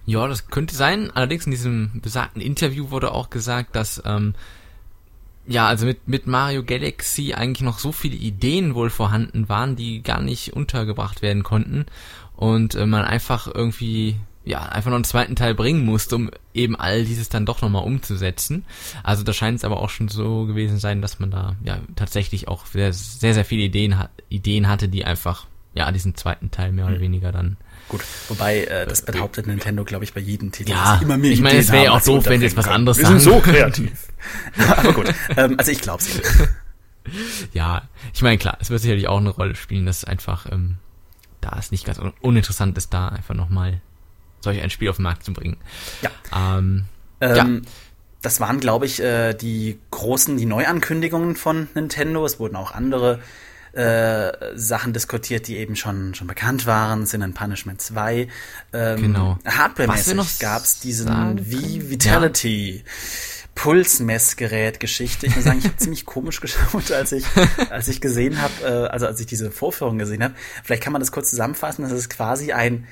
Ja, das könnte sein. Allerdings in diesem besagten Interview wurde auch gesagt, dass ähm, ja, also mit, mit Mario Galaxy eigentlich noch so viele Ideen wohl vorhanden waren, die gar nicht untergebracht werden konnten und äh, man einfach irgendwie ja, einfach noch einen zweiten Teil bringen musste, um eben all dieses dann doch nochmal umzusetzen. Also da scheint es aber auch schon so gewesen sein, dass man da ja tatsächlich auch sehr, sehr, sehr viele Ideen, Ideen hatte, die einfach ja diesen zweiten Teil mehr oder hm. weniger dann Gut, wobei äh, das behauptet Nintendo, glaube ich, bei jedem Titel. Ja, immer mehr ich meine, es wäre ja auch doof, wenn sie jetzt was anderes sagen. Wir sind so kreativ. aber gut, ähm, also ich glaube es Ja, ich meine, klar, es wird sicherlich auch eine Rolle spielen, dass einfach, ähm, da es nicht ganz un uninteressant ist, da einfach nochmal solch ein Spiel auf den Markt zu bringen. Ja. Ähm, ähm, ja. Das waren, glaube ich, äh, die großen, die Neuankündigungen von Nintendo. Es wurden auch andere äh, Sachen diskutiert, die eben schon, schon bekannt waren, Sin and Punishment 2. Ähm, genau. Hardware-mäßig gab es diesen Wii Vitality. Ja. Pulsmessgerät-Geschichte. Ich muss sagen, ich habe ziemlich komisch geschaut, als ich, als ich gesehen habe, äh, also als ich diese Vorführung gesehen habe. Vielleicht kann man das kurz zusammenfassen. Das ist quasi ein,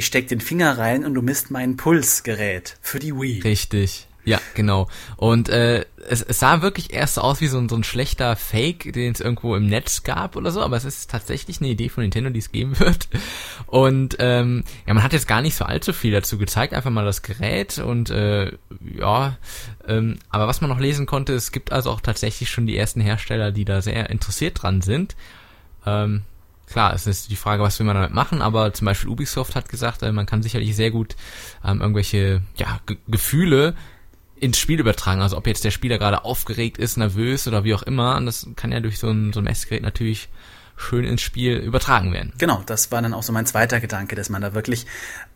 ich steck den Finger rein und du misst mein Pulsgerät für die Wii. Richtig. Ja, genau. Und äh, es, es sah wirklich erst so aus wie so ein, so ein schlechter Fake, den es irgendwo im Netz gab oder so, aber es ist tatsächlich eine Idee von Nintendo, die es geben wird. Und ähm, ja, man hat jetzt gar nicht so allzu viel dazu gezeigt, einfach mal das Gerät und äh, ja, ähm, aber was man noch lesen konnte, es gibt also auch tatsächlich schon die ersten Hersteller, die da sehr interessiert dran sind. Ähm, klar, es ist die Frage, was will man damit machen, aber zum Beispiel Ubisoft hat gesagt, äh, man kann sicherlich sehr gut ähm, irgendwelche ja, Gefühle ins Spiel übertragen. Also ob jetzt der Spieler gerade aufgeregt ist, nervös oder wie auch immer. Und das kann ja durch so ein, so ein Messgerät natürlich schön ins Spiel übertragen werden. Genau, das war dann auch so mein zweiter Gedanke, dass man da wirklich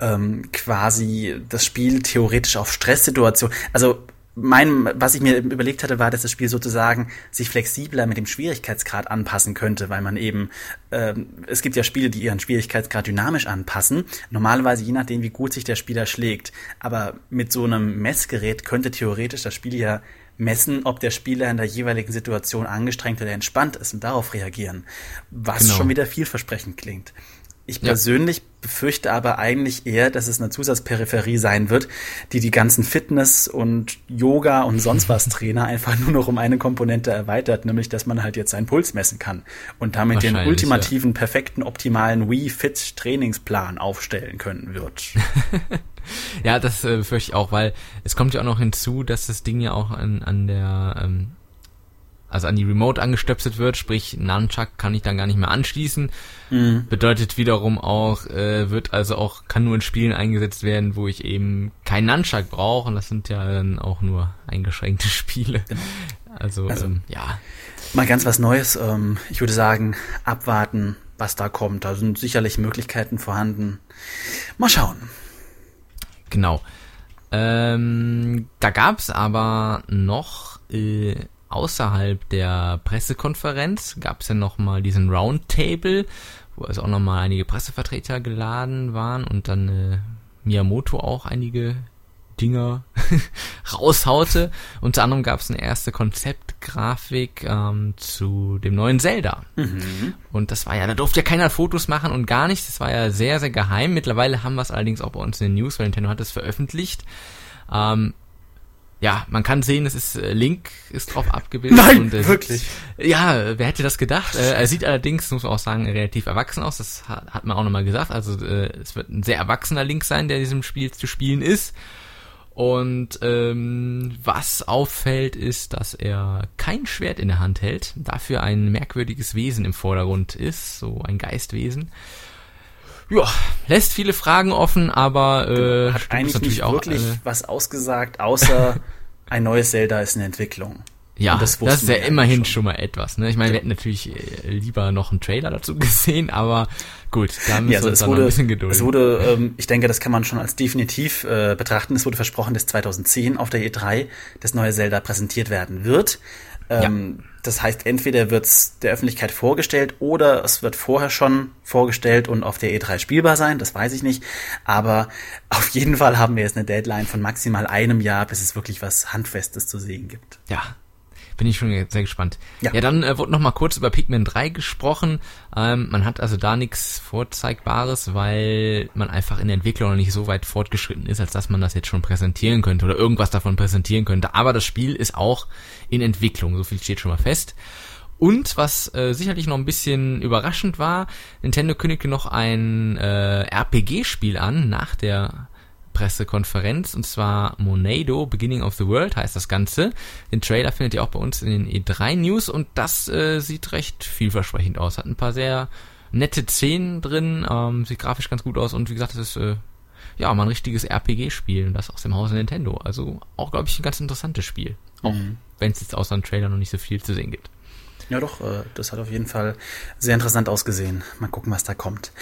ähm, quasi das Spiel theoretisch auf Stresssituationen, also mein, was ich mir überlegt hatte, war, dass das Spiel sozusagen sich flexibler mit dem Schwierigkeitsgrad anpassen könnte, weil man eben, ähm, es gibt ja Spiele, die ihren Schwierigkeitsgrad dynamisch anpassen, normalerweise je nachdem, wie gut sich der Spieler schlägt. Aber mit so einem Messgerät könnte theoretisch das Spiel ja messen, ob der Spieler in der jeweiligen Situation angestrengt oder entspannt ist und darauf reagieren, was genau. schon wieder vielversprechend klingt. Ich persönlich ja. befürchte aber eigentlich eher, dass es eine Zusatzperipherie sein wird, die die ganzen Fitness und Yoga und sonst was Trainer einfach nur noch um eine Komponente erweitert, nämlich dass man halt jetzt seinen Puls messen kann und damit den ultimativen, ja. perfekten, optimalen Wii Fit Trainingsplan aufstellen können wird. ja, das äh, befürchte ich auch, weil es kommt ja auch noch hinzu, dass das Ding ja auch an, an der ähm, also an die Remote angestöpselt wird, sprich Nunchuck kann ich dann gar nicht mehr anschließen. Mhm. Bedeutet wiederum auch, äh, wird also auch, kann nur in Spielen eingesetzt werden, wo ich eben kein Nunchuck brauche und das sind ja dann auch nur eingeschränkte Spiele. Genau. Also, also ähm, ja. Mal ganz was Neues. Ähm, ich würde sagen, abwarten, was da kommt. Da sind sicherlich Möglichkeiten vorhanden. Mal schauen. Genau. Ähm, da gab's aber noch äh, außerhalb der Pressekonferenz gab es ja nochmal diesen Roundtable, wo also auch nochmal einige Pressevertreter geladen waren und dann äh, Miyamoto auch einige Dinger raushaute. Unter anderem gab es eine erste Konzeptgrafik ähm, zu dem neuen Zelda. Mhm. Und das war ja, da durfte ja keiner Fotos machen und gar nichts. Das war ja sehr, sehr geheim. Mittlerweile haben wir es allerdings auch bei uns in den News, weil Nintendo hat es veröffentlicht. Ähm, ja, man kann sehen, es ist äh, Link ist drauf abgebildet. Nein, und, äh, wirklich. Ja, wer hätte das gedacht? Äh, er sieht allerdings, muss man auch sagen, relativ erwachsen aus. Das hat, hat man auch nochmal gesagt. Also äh, es wird ein sehr erwachsener Link sein, der in diesem Spiel zu spielen ist. Und ähm, was auffällt, ist, dass er kein Schwert in der Hand hält, dafür ein merkwürdiges Wesen im Vordergrund ist, so ein Geistwesen. Ja, lässt viele Fragen offen, aber äh, hat eigentlich nicht wirklich äh, was ausgesagt, außer ein neues Zelda ist in Entwicklung. Ja, das, das, ist ja immerhin schon. schon. mal etwas. Ne? Ich meine, ja. wir hätten natürlich äh, lieber noch einen Trailer dazu gesehen, aber gut, da müssen ja, also wir uns wurde, ein bisschen gedulden. Es wurde, ähm, ich denke, das kann man schon als definitiv äh, betrachten. Es wurde versprochen, dass 2010 auf der E3 das neue Zelda präsentiert werden wird. Ähm, ja. Das heißt, entweder wird es der Öffentlichkeit vorgestellt oder es wird vorher schon vorgestellt und auf der E3 spielbar sein, das weiß ich nicht. Aber auf jeden Fall haben wir jetzt eine Deadline von maximal einem Jahr, bis es wirklich was Handfestes zu sehen gibt. Ja. Bin ich schon sehr gespannt. Ja. Ja, dann äh, wurde noch mal kurz über Pikmin 3 gesprochen. Ähm, man hat also da nichts Vorzeigbares, weil man einfach in der Entwicklung noch nicht so weit fortgeschritten ist, als dass man das jetzt schon präsentieren könnte oder irgendwas davon präsentieren könnte. Aber das Spiel ist auch in Entwicklung, so viel steht schon mal fest. Und was äh, sicherlich noch ein bisschen überraschend war, Nintendo kündigte noch ein äh, RPG-Spiel an nach der Pressekonferenz und zwar Monado Beginning of the World heißt das Ganze. Den Trailer findet ihr auch bei uns in den E3 News und das äh, sieht recht vielversprechend aus. Hat ein paar sehr nette Szenen drin, ähm, sieht grafisch ganz gut aus und wie gesagt, es ist äh, ja mal ein richtiges RPG-Spiel und das aus dem Hause Nintendo. Also auch glaube ich ein ganz interessantes Spiel. Auch Mhm. wenn es jetzt außer dem Trailer noch nicht so viel zu sehen gibt. Ja, doch, äh, das hat auf jeden Fall sehr interessant ausgesehen. Mal gucken, was da kommt.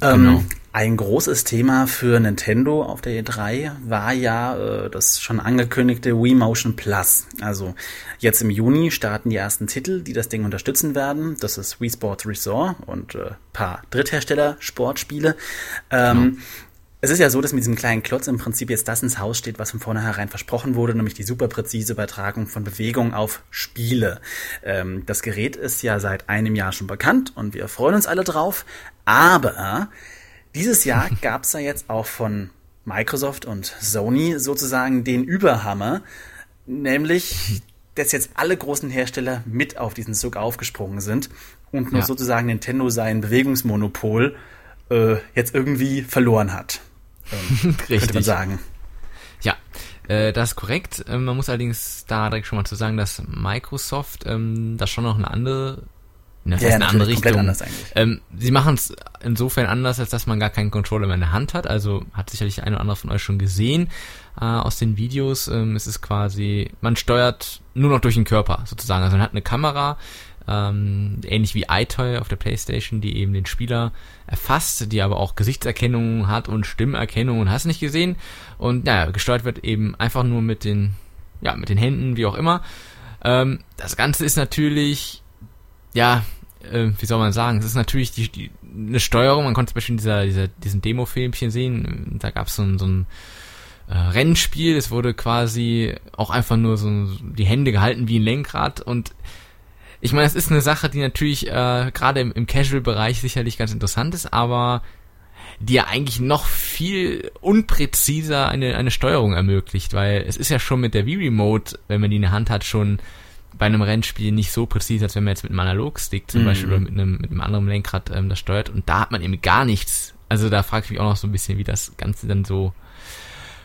Genau. Ähm, ein großes Thema für Nintendo auf der E3 war ja äh, das schon angekündigte Wii Motion Plus. Also jetzt im Juni starten die ersten Titel, die das Ding unterstützen werden. Das ist Wii Sports Resort und äh, paar Dritthersteller-Sportspiele. Ähm, Es ist ja so, dass mit diesem kleinen Klotz im Prinzip jetzt das ins Haus steht, was von vornherein versprochen wurde, nämlich die super präzise Übertragung von Bewegung auf Spiele. Ähm, das Gerät ist ja seit einem Jahr schon bekannt und wir freuen uns alle drauf. Aber dieses Jahr gab es ja jetzt auch von Microsoft und Sony sozusagen den Überhammer, nämlich dass jetzt alle großen Hersteller mit auf diesen Zug aufgesprungen sind und nur Ja. sozusagen Nintendo sein Bewegungsmonopol äh, jetzt irgendwie verloren hat. Ähm, könnte man sagen. Ja, äh, das ist korrekt. Ähm, man muss allerdings da direkt schon mal zu sagen, dass Microsoft ähm, das schon noch eine andere, das Ja, ja, eine andere Richtung. anders eigentlich. Ähm, sie machen es insofern anders, als dass man gar keinen Controller mehr in der Hand hat. Also hat sicherlich der eine oder andere von euch schon gesehen äh, aus den Videos. Ähm, es ist quasi, man steuert nur noch durch den Körper sozusagen. Also man hat eine Kamera, ähm, ähnlich wie iToy auf der Playstation, die eben den Spieler erfasst, die aber auch Gesichtserkennung hat und Stimmerkennung und hast nicht gesehen. Und naja, gesteuert wird eben einfach nur mit den, ja, mit den Händen, wie auch immer. Ähm, das Ganze ist natürlich, ja, äh, wie soll man sagen, es ist natürlich die, die, eine Steuerung, man konnte zum Beispiel in dieser, dieser, diesen Demo-Filmchen sehen, da gab es so ein, so ein äh, Rennspiel, es wurde quasi auch einfach nur so die Hände gehalten wie ein Lenkrad. Und ich meine, es ist eine Sache, die natürlich äh, gerade im, im Casual-Bereich sicherlich ganz interessant ist, aber die ja eigentlich noch viel unpräziser eine, eine Steuerung ermöglicht, weil es ist ja schon mit der Wii-Remote, wenn man die in der Hand hat, schon bei einem Rennspiel nicht so präzise, als wenn man jetzt mit einem Analogstick zum Mhm. Beispiel oder mit einem, mit einem anderen Lenkrad ähm, das steuert und da hat man eben gar nichts. Also da frage ich mich auch noch so ein bisschen, wie das Ganze dann so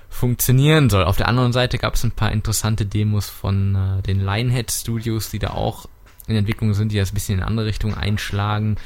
funktionieren soll. Auf der anderen Seite gab es ein paar interessante Demos von äh, den Lionhead Studios, die da auch in Entwicklung sind, die das ein bisschen in eine andere Richtung einschlagen.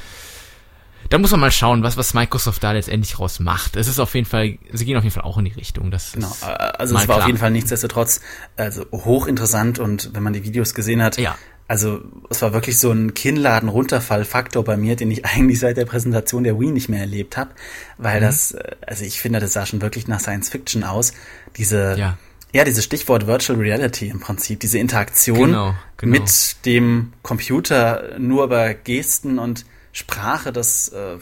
Da muss man mal schauen, was, was Microsoft da letztendlich raus macht. Es ist auf jeden Fall, sie gehen auf jeden Fall auch in die Richtung. Das Genau, ist äh, also es war klar. auf jeden Fall nichtsdestotrotz also hochinteressant und wenn man die Videos gesehen hat, Ja. also es war wirklich so ein Kinnladen-Runterfall-Faktor bei mir, den ich eigentlich seit der Präsentation der Wii nicht mehr erlebt habe, Mhm. weil das, äh, also ich finde, das sah schon wirklich nach Science Fiction aus. Diese, Ja. ja, dieses Stichwort Virtual Reality im Prinzip, diese Interaktion Genau, genau. mit dem Computer nur über Gesten und Sprache, das, äh,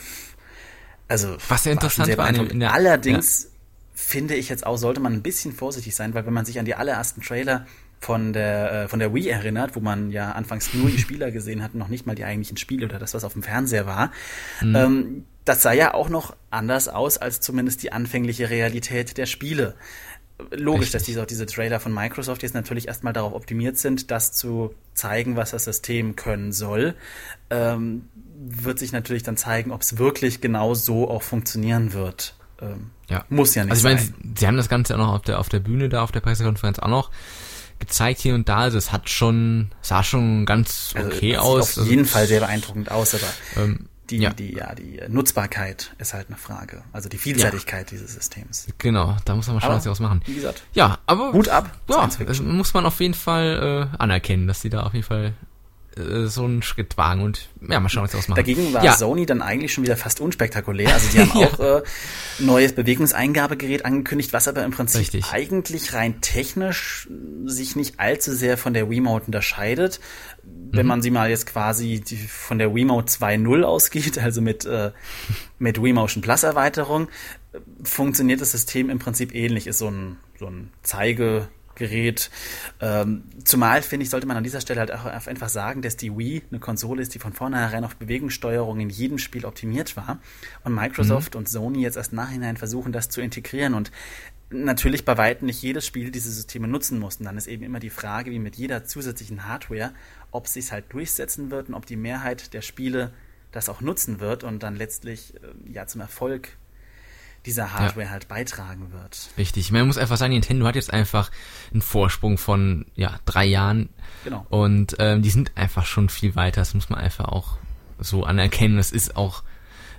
also Was sehr interessant war in- beeindruckend. in der- Allerdings finde ich jetzt auch, sollte man ein bisschen vorsichtig sein, weil wenn man sich an die allerersten Trailer von der, äh, von der Wii erinnert, wo man ja anfangs nur die Spieler gesehen hat, und noch nicht mal die eigentlichen Spiele oder das, was auf dem Fernseher war, Mhm. ähm, das sah ja auch noch anders aus als zumindest die anfängliche Realität der Spiele. Logisch, Richtig. dass diese, diese Trailer von Microsoft jetzt natürlich erstmal darauf optimiert sind, das zu zeigen, was das System können soll. Ähm, wird sich natürlich dann zeigen, ob es wirklich genau so auch funktionieren wird. Ähm, Ja. Muss ja nicht Also ich meine, sie, sie haben das Ganze auch noch auf der auf der Bühne da auf der Pressekonferenz auch noch gezeigt hier und da. Also es hat schon sah schon ganz Also, okay das aus. Sieht auf Also, jeden Fall sehr beeindruckend aus, aber ähm, die, ja. die, ja, die Nutzbarkeit ist halt eine Frage. Also die Vielseitigkeit dieses Systems. genau, da muss man mal schauen, Aber, was sie ausmachen. Wie gesagt, Ja, aber Hut ab, Ja, muss man auf jeden Fall äh, anerkennen, dass sie da auf jeden Fall äh, so einen Schritt wagen und ja, mal schauen, was ausmachen. Dagegen war ja, Sony dann eigentlich schon wieder fast unspektakulär. Also die haben Ja. auch äh, neues Bewegungseingabegerät angekündigt, was aber im Prinzip Richtig. eigentlich rein technisch sich nicht allzu sehr von der Wiimote unterscheidet. Wenn Mhm. man sie mal jetzt quasi die, von der Wiimote 2.0 ausgeht, also mit, äh, mit Wii Motion Plus Erweiterung, äh, funktioniert das System im Prinzip ähnlich. Ist so ein, so ein Zeige, Gerät. Ähm, zumal, finde ich, sollte man an dieser Stelle halt auch einfach sagen, dass die Wii eine Konsole ist, die von vornherein auf Bewegungssteuerung in jedem Spiel optimiert war. Und Microsoft mhm. und Sony jetzt erst nachhinein versuchen, das zu integrieren. Und natürlich bei weitem nicht jedes Spiel diese Systeme nutzen muss. Und dann ist eben immer die Frage, wie mit jeder zusätzlichen Hardware, ob es sich halt durchsetzen wird und ob die Mehrheit der Spiele das auch nutzen wird und dann letztlich äh, ja zum Erfolg dieser Hardware ja. halt beitragen wird. Richtig. Man muss einfach sagen, Nintendo hat jetzt einfach einen Vorsprung von ja drei Jahren. Genau. Und ähm, die sind einfach schon viel weiter. Das muss man einfach auch so anerkennen. Das ist auch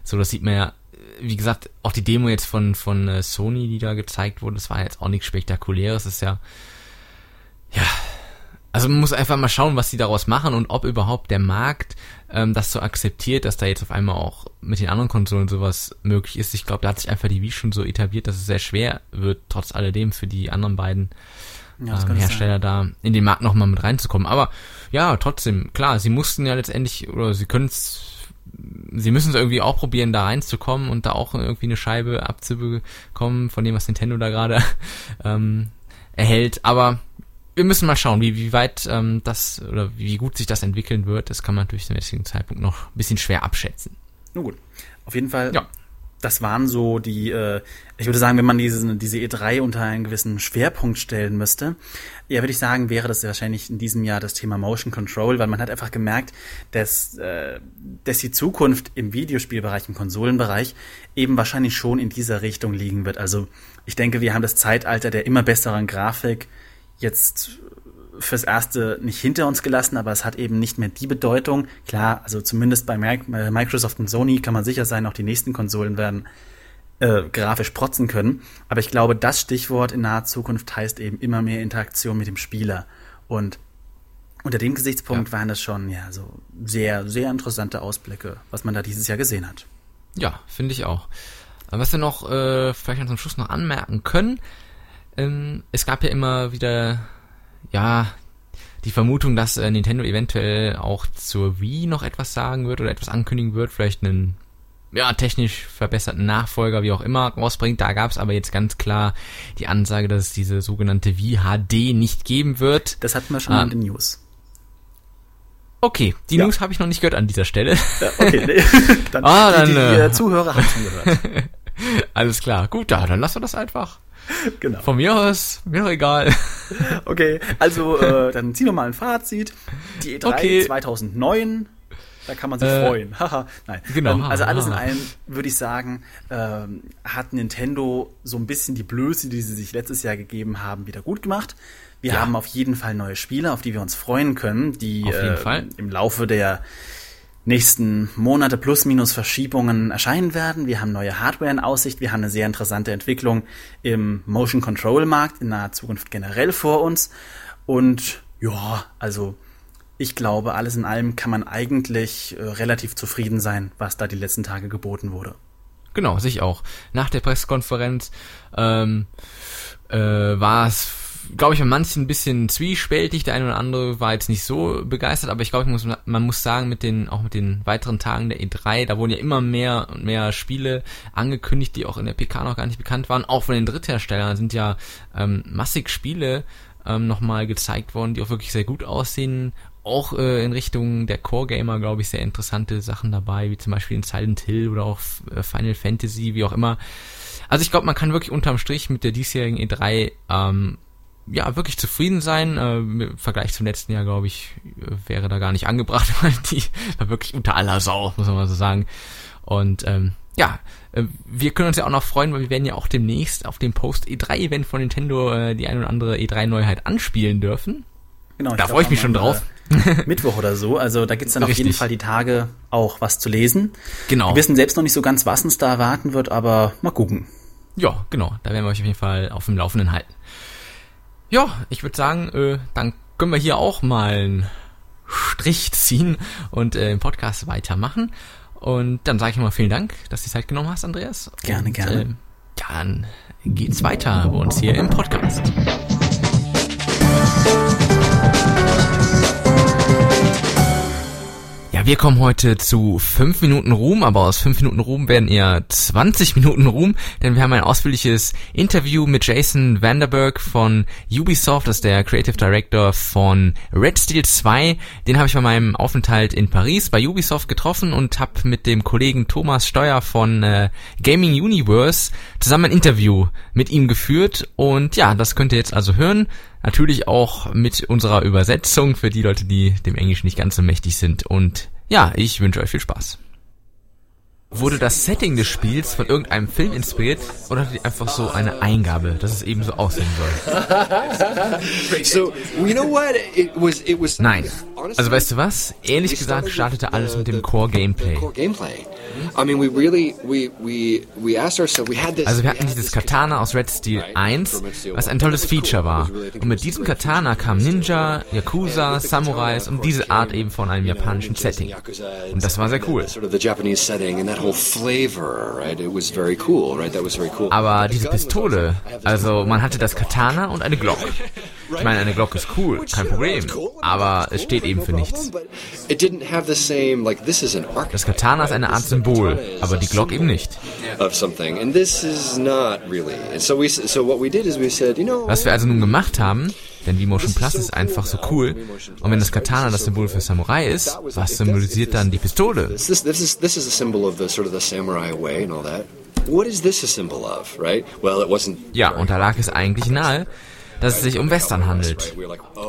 so, das sieht man ja. Wie gesagt, auch die Demo jetzt von von äh, Sony, die da gezeigt wurde, das war jetzt auch nichts Spektakuläres. Das ist ja ja also man muss einfach mal schauen, was sie daraus machen und ob überhaupt der Markt ähm, das so akzeptiert, dass da jetzt auf einmal auch mit den anderen Konsolen sowas möglich ist. Ich glaube, da hat sich einfach die Wii schon so etabliert, dass es sehr schwer wird, trotz alledem für die anderen beiden ja, ähm, Hersteller da in den Markt nochmal mit reinzukommen. Aber ja, trotzdem, klar, sie mussten ja letztendlich, oder sie können es sie müssen es irgendwie auch probieren, da reinzukommen und da auch irgendwie eine Scheibe abzubekommen von dem, was Nintendo da gerade ähm, erhält. Aber wir müssen mal schauen, wie, wie weit ähm, das oder wie gut sich das entwickeln wird. Das kann man natürlich zum jetzigen Zeitpunkt noch ein bisschen schwer abschätzen. Nun gut. Auf jeden Fall, ja. das waren so die, äh, ich würde sagen, wenn man diese, diese E3 unter einen gewissen Schwerpunkt stellen müsste, ja, würde ich sagen, wäre das wahrscheinlich in diesem Jahr das Thema Motion Control, weil man hat einfach gemerkt, dass, äh, dass die Zukunft im Videospielbereich, im Konsolenbereich eben wahrscheinlich schon in dieser Richtung liegen wird. Also ich denke, wir haben das Zeitalter der immer besseren Grafik, jetzt fürs Erste nicht hinter uns gelassen, aber es hat eben nicht mehr die Bedeutung. Klar, also zumindest bei Microsoft und Sony kann man sicher sein, auch die nächsten Konsolen werden äh, grafisch protzen können. Aber ich glaube, das Stichwort in naher Zukunft heißt eben immer mehr Interaktion mit dem Spieler. Und unter dem Gesichtspunkt ja. waren das schon ja so sehr, sehr interessante Ausblicke, was man da dieses Jahr gesehen hat. Ja, finde ich auch. Was wir noch äh, vielleicht zum Schluss noch anmerken können, ähm, es gab ja immer wieder, ja, die Vermutung, dass äh, Nintendo eventuell auch zur Wii noch etwas sagen wird oder etwas ankündigen wird, vielleicht einen ja, technisch verbesserten Nachfolger, wie auch immer, rausbringt. Da gab es aber jetzt ganz klar die Ansage, dass es diese sogenannte Wii HD nicht geben wird. Das hatten wir schon ah. in den News. Okay, die ja. News habe ich noch nicht gehört an dieser Stelle. Ja, okay, nee. dann, ah, dann die, die, die äh, Zuhörer haben schon gehört. Alles klar. Gut, da, dann lassen wir das einfach. Genau. Von mir aus, mir doch egal. Okay, also äh, dann ziehen wir mal ein Fazit. Die E3 okay. 2009, da kann man sich äh, freuen. Haha, nein. Genau. Ähm, also alles in allem würde ich sagen, ähm, hat Nintendo so ein bisschen die Blöße, die sie sich letztes Jahr gegeben haben, wieder gut gemacht. Wir ja. haben auf jeden Fall neue Spiele, auf die wir uns freuen können, die äh, im Laufe der nächsten Monate plus minus Verschiebungen erscheinen werden. Wir haben neue Hardware in Aussicht. Wir haben eine sehr interessante Entwicklung im Motion Control Markt in naher Zukunft generell vor uns. Und ja, also ich glaube, alles in allem kann man eigentlich äh, relativ zufrieden sein, was da die letzten Tage geboten wurde. Genau, sich auch. Nach der Pressekonferenz ähm, äh, war es glaube ich, bei manchen ein bisschen zwiespältig. Der eine oder andere war jetzt nicht so begeistert, aber ich glaube, muss, man muss sagen, mit den, auch mit den weiteren Tagen der E3, da wurden ja immer mehr und mehr Spiele angekündigt, die auch in der PK noch gar nicht bekannt waren. Auch von den Drittherstellern sind ja ähm, massig Spiele ähm, nochmal gezeigt worden, die auch wirklich sehr gut aussehen. Auch äh, in Richtung der Core-Gamer, glaube ich, sehr interessante Sachen dabei, wie zum Beispiel in Silent Hill oder auch äh, Final Fantasy, wie auch immer. Also ich glaube, man kann wirklich unterm Strich mit der diesjährigen E3 ähm, ja, wirklich zufrieden sein. Äh, Im Vergleich zum letzten Jahr, glaube ich, wäre da gar nicht angebracht, weil die war wirklich unter aller Sau, muss man mal so sagen. Und ähm, ja, äh, wir können uns ja auch noch freuen, weil wir werden ja auch demnächst auf dem Post-E3-Event von Nintendo äh, die ein oder andere E3-Neuheit anspielen dürfen. Genau, da freue ich mich schon drauf. Mittwoch oder so. Also da gibt's dann Richtig. auf jeden Fall die Tage auch was zu lesen. Genau. Wir wissen selbst noch nicht so ganz, was uns da erwarten wird, aber mal gucken. Ja, genau. Da werden wir euch auf jeden Fall auf dem Laufenden halten. Ja, ich würde sagen, äh, dann können wir hier auch mal einen Strich ziehen und äh, den Podcast weitermachen. Und dann sage ich mal vielen Dank, dass du die Zeit genommen hast, Andreas. Gerne, und, gerne. Äh, dann geht's weiter bei uns hier im Podcast. Wir kommen heute zu 5 Minuten Ruhm, aber aus 5 Minuten Ruhm werden eher 20 Minuten Ruhm, denn wir haben ein ausführliches Interview mit Jason Vanderberg von Ubisoft, das ist der Creative Director von Red Steel 2. Den habe ich bei meinem Aufenthalt in Paris bei Ubisoft getroffen und habe mit dem Kollegen Thomas Steuer von äh, Gaming Universe zusammen ein Interview mit ihm geführt und ja, das könnt ihr jetzt also hören. Natürlich auch mit unserer Übersetzung für die Leute, die dem Englisch nicht ganz so mächtig sind. Und ja, ich wünsche euch viel Spaß. Wurde das Setting des Spiels von irgendeinem Film inspiriert oder hattet ihr einfach so eine Eingabe, dass es eben so aussehen soll? Nein. Also weißt du was? Ehrlich gesagt startete alles mit dem Core Gameplay. Core gameplay. I mean, we really, we, we, we asked ourselves, we had this. Also wir hatten dieses Katana aus Red Steel 1, was ein tolles Feature war. Und mit diesem Katana kamen Ninja, Yakuza, Samurais und diese Art eben von einem japanischen Setting. Und das war sehr cool. Aber diese Pistole, also man hatte das Katana und eine Glock. Ich meine, eine Glock ist cool, kein Problem. Aber es steht eben für nichts. Das Katana ist eine Art Symbol, aber die Glock eben nicht. Of something, and this is not really. And so we, so what we did is we said, you know, Was wir also nun gemacht haben, denn V-Motion Plus ist einfach so cool, und wenn das Katana das Symbol für Samurai ist, was symbolisiert dann die Pistole? this, this, this is this is a symbol of the sort of the samurai way and all that. What is this a symbol of, right? Well, it wasn't. Ja, und da lag es eigentlich nahe, dass es sich um Western handelt.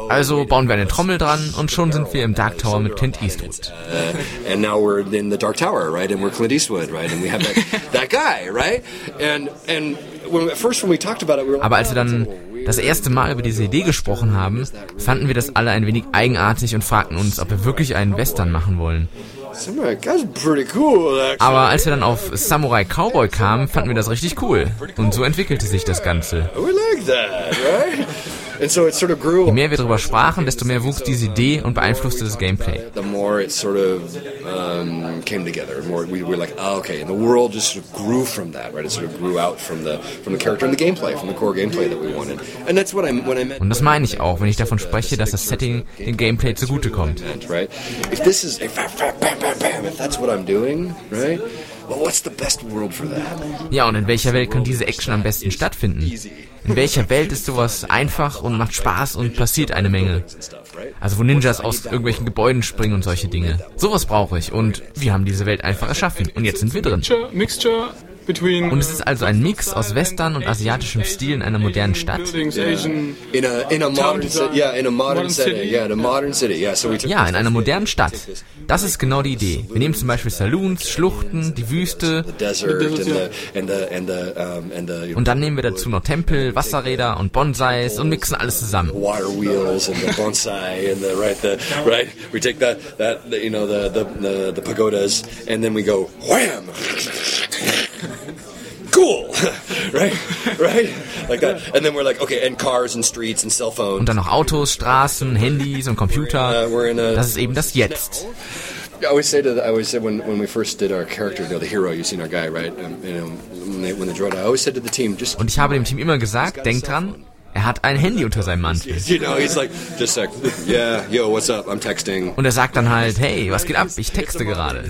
Also bauen wir eine Trommel dran und schon sind wir im Dark Tower mit Clint Eastwood. uh, and now we're in the Dark Tower, right? And we're Clint Eastwood, right? And we have that, that guy, right? And and when, at first when we talked about it, we were like, Aber als wir oh, dann. Das erste Mal über diese Idee gesprochen haben, fanden wir das alle ein wenig eigenartig und fragten uns, ob wir wirklich einen Western machen wollen. Samurai guy's pretty cool, actually. Aber als wir dann auf Samurai Cowboy kamen, fanden wir das richtig cool. Und so entwickelte sich das Ganze. We like that, right? And so it sort of grew. Je mehr wir darüber sprachen, desto mehr wuchs diese Idee und beeinflusste das Gameplay. the more it sort of came together. More we were like, okay, and the world just sort of grew from that, right? It sort of grew out from the from the character and the gameplay, from the core gameplay that we wanted. And that's what I when I meant. Und das meine ich auch, wenn ich davon spreche, dass das Setting dem Gameplay zugutekommt. If this is if, bam, bam, bam, bam, if that's what I'm doing, right? Ja, und in welcher Welt kann diese Action am besten stattfinden? In welcher Welt ist sowas einfach und macht Spaß und passiert eine Menge? Also wo Ninjas aus irgendwelchen Gebäuden springen und solche Dinge. Sowas brauche ich und wir haben diese Welt einfach erschaffen und jetzt sind wir drin. Und es ist also ein Mix aus Western und asiatischem Stil in einer modernen Stadt. Ja, in einer modernen Stadt. Das ist genau die Idee. Wir nehmen zum Beispiel Saloons, Schluchten, die Wüste the desert and desert, the and the and the um, and the und dann nehmen wir dazu noch Tempel, Wasserräder und Bonsais und mixen alles zusammen. And the bonsai and the right the right? We take that that the, you know the, the the the pagodas and then we go wham! Cool! Right? Right? Like that. And then we're like okay and cars and streets and cell phones. Und dann noch Autos, Straßen, Handys und Computer. uh, we're in a Das ist eben das Jetzt. I always say to the, I always say when, when we first did our character, you know, the hero, you've seen our guy, right? Um, you know, when they, when they draw it, I always said to the team, just Und ich habe dem Team immer gesagt, denkt dran, er hat ein Handy unter seinem Mantel. Und er sagt dann halt, hey, was geht ab? Ich texte gerade.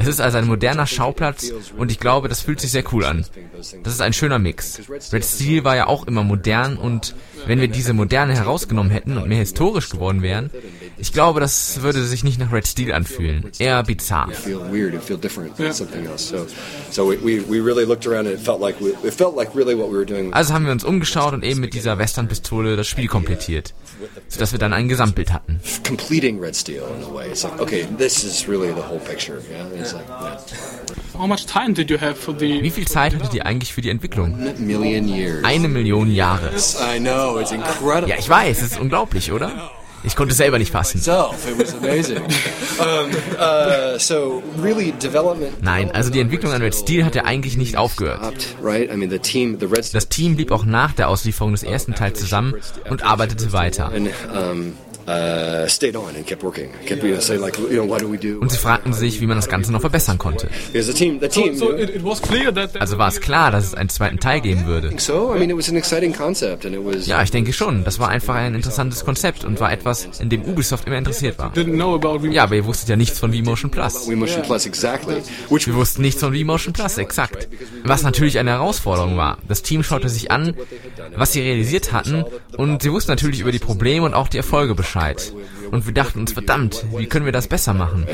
Es ist also ein moderner Schauplatz und ich glaube, das fühlt sich sehr cool an. Das ist ein schöner Mix. Red Steel war ja auch immer modern und wenn wir diese Moderne herausgenommen hätten und mehr historisch geworden wären, ich glaube, das würde sich nicht nach Red Steel anfühlen. Eher bizarr. Also haben wir uns umgeschaut und eben mit dieser Western-Pistole das Spiel komplettiert, sodass wir dann ein Gesamtbild hatten. completing Red Steel in a way. It's like okay, this is really the whole picture. Yeah, it's like yeah. How much time did you have for the Wie viel Zeit hattet ihr eigentlich für die Entwicklung? a million years. Eine Million Jahre. I know it's incredible. Ja, ich weiß, es ist unglaublich, oder? Ich konnte selber nicht fassen. Uh. Nein, also die Entwicklung an Red Steel hat ja eigentlich nicht aufgehört. Das Team blieb auch nach der Auslieferung des ersten Teils zusammen und arbeitete weiter. Und sie fragten sich, wie man das Ganze noch verbessern konnte. Also war es klar, dass es einen zweiten Teil geben würde. so I mean, it was an exciting concept, and it was. Ja, ich denke schon. Das war einfach ein interessantes Konzept und war etwas, in dem Ubisoft immer interessiert war. didn't know about remote. Ja, aber ihr wusstet ja nichts von V-Motion Plus. Wir wussten nichts von V-Motion Plus, exakt. Was natürlich eine Herausforderung war. Das Team schaute sich an, was sie realisiert hatten und sie wussten natürlich über die Probleme und auch die Erfolge Bescheid. Und wir dachten uns, verdammt, wie können wir das besser machen?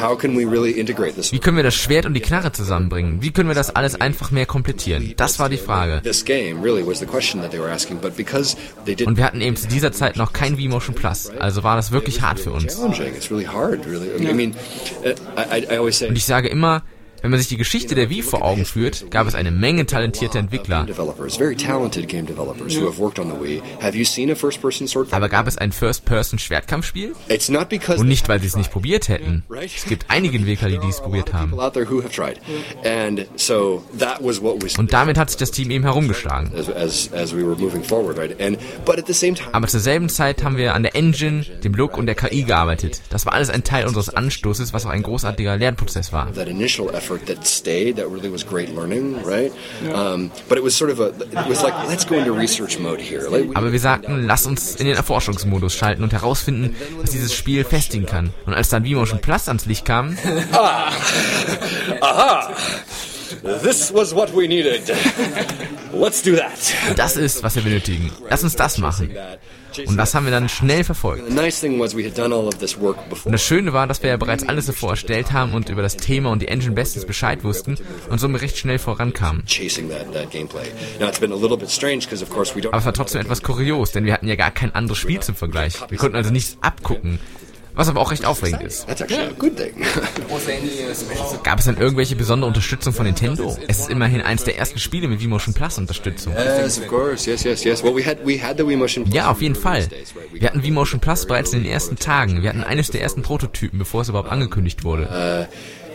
how can we really integrate this? Wie können wir das Schwert und die Knarre zusammenbringen? Wie können wir das alles einfach mehr komplettieren? Das war die Frage. This game really was the question that they were asking, but because they didn't. Und wir hatten eben zu dieser Zeit noch kein V-Motion Plus, also war das wirklich hart für uns. challenging. It's really hard, really. I mean, uh, I, I, I always say. Und ich sage immer, wenn man sich die Geschichte der Wii vor Augen führt, gab es eine Menge talentierter Entwickler. Aber gab es ein First-Person-Schwertkampfspiel? Und nicht, weil sie es nicht probiert hätten. Es gibt einige Entwickler, die dies probiert haben. Und damit hat sich das Team eben herumgeschlagen. Aber zur selben Zeit haben wir an der Engine, dem Look und der KI gearbeitet. Das war alles ein Teil unseres Anstoßes, was auch ein großartiger Lernprozess war. Effort that stayed, that really was great learning, right? Um, but it was sort of a, it was like let's go into research mode here. Like, Aber wir sagten, lass uns in den Erforschungsmodus schalten und herausfinden, was dieses Spiel festigen kann. Und als dann V-Motion Plus ans Licht kam, Aha! This was what we needed. Let's do that. das ist, was wir benötigen. Lass uns das machen. Und das haben wir dann schnell verfolgt. Und das Schöne war, dass wir ja bereits alles davor erstellt haben und über das Thema und die Engine bestens Bescheid wussten und somit recht schnell vorankamen. Aber es war trotzdem etwas kurios, denn wir hatten ja gar kein anderes Spiel zum Vergleich. Wir konnten also nichts abgucken, was aber auch recht aufregend ist. Gab es denn irgendwelche besondere Unterstützung von Nintendo? Es ist immerhin eines der ersten Spiele mit V-Motion Plus Unterstützung. Wii Ja, auf jeden Fall. Wir hatten V-Motion Plus bereits in den ersten Tagen. Wir hatten eines der ersten Prototypen, bevor es überhaupt angekündigt wurde.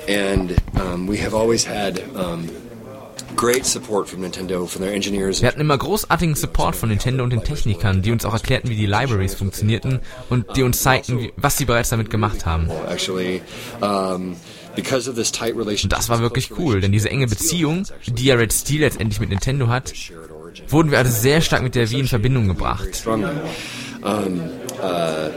and um, we have always had um, Wir hatten immer großartigen Support von Nintendo und den Technikern, die uns auch erklärten, wie die Libraries funktionierten und die uns zeigten, was sie bereits damit gemacht haben. Relationship. Das war wirklich cool, denn diese enge Beziehung, die ja Red Steel letztendlich mit Nintendo hat, wurden wir also sehr stark mit der Wii in Verbindung gebracht. Um, uh,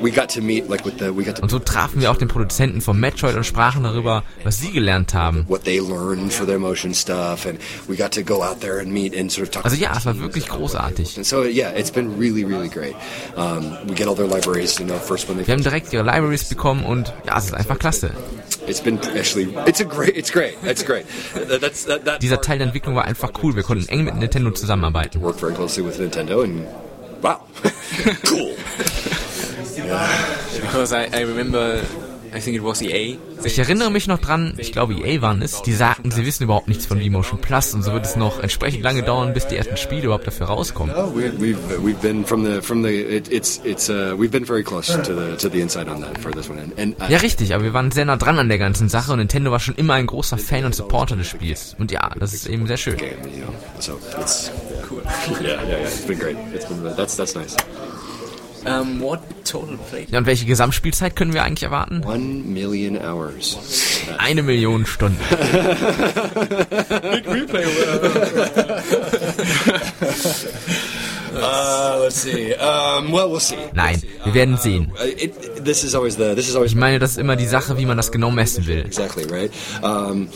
we got to meet like with the we got to Und so trafen wir auch den Produzenten von Metroid und sprachen darüber, was sie gelernt haben. what they learned for their motion stuff, and we got to go out there and meet and sort of talk. Also ja, es war wirklich großartig. And so yeah, it's been really, really great. We get all their libraries, you know, first when they. Wir haben direkt ihre Libraries bekommen und ja, es ist einfach klasse. It's been actually, it's a great, it's great, it's great. That- That's that that Dieser Teil der Entwicklung war einfach cool. Wir konnten eng mit Nintendo zusammenarbeiten. worked very closely with Nintendo, and wow, cool. Ich erinnere mich noch dran, ich glaube EA waren es, die sagten, sie wissen überhaupt nichts von V-Motion Plus und so wird es noch entsprechend lange dauern, bis die ersten Spiele überhaupt dafür rauskommen. We, we've we've been from the from the it, it's it's we've been very close to the to the inside on that for this one, and, and I, Ja, richtig, aber wir waren sehr nah dran an der ganzen Sache und Nintendo war schon immer ein großer Fan und Supporter des Spiels. Und ja, das ist eben sehr schön. game, you know, so it's cool. yeah, yeah, yeah. It's been great. It's been that's that's nice. Um, what total play? Ja, und welche Gesamtspielzeit können wir eigentlich erwarten? One million hours. Eine Million Stunden. Uh, let's see. Um, well, we'll see. Nein, wir werden sehen. Uh, it, this is always the this is always Ich meine, das ist immer die Sache, wie man das genau messen will. exactly right. Um,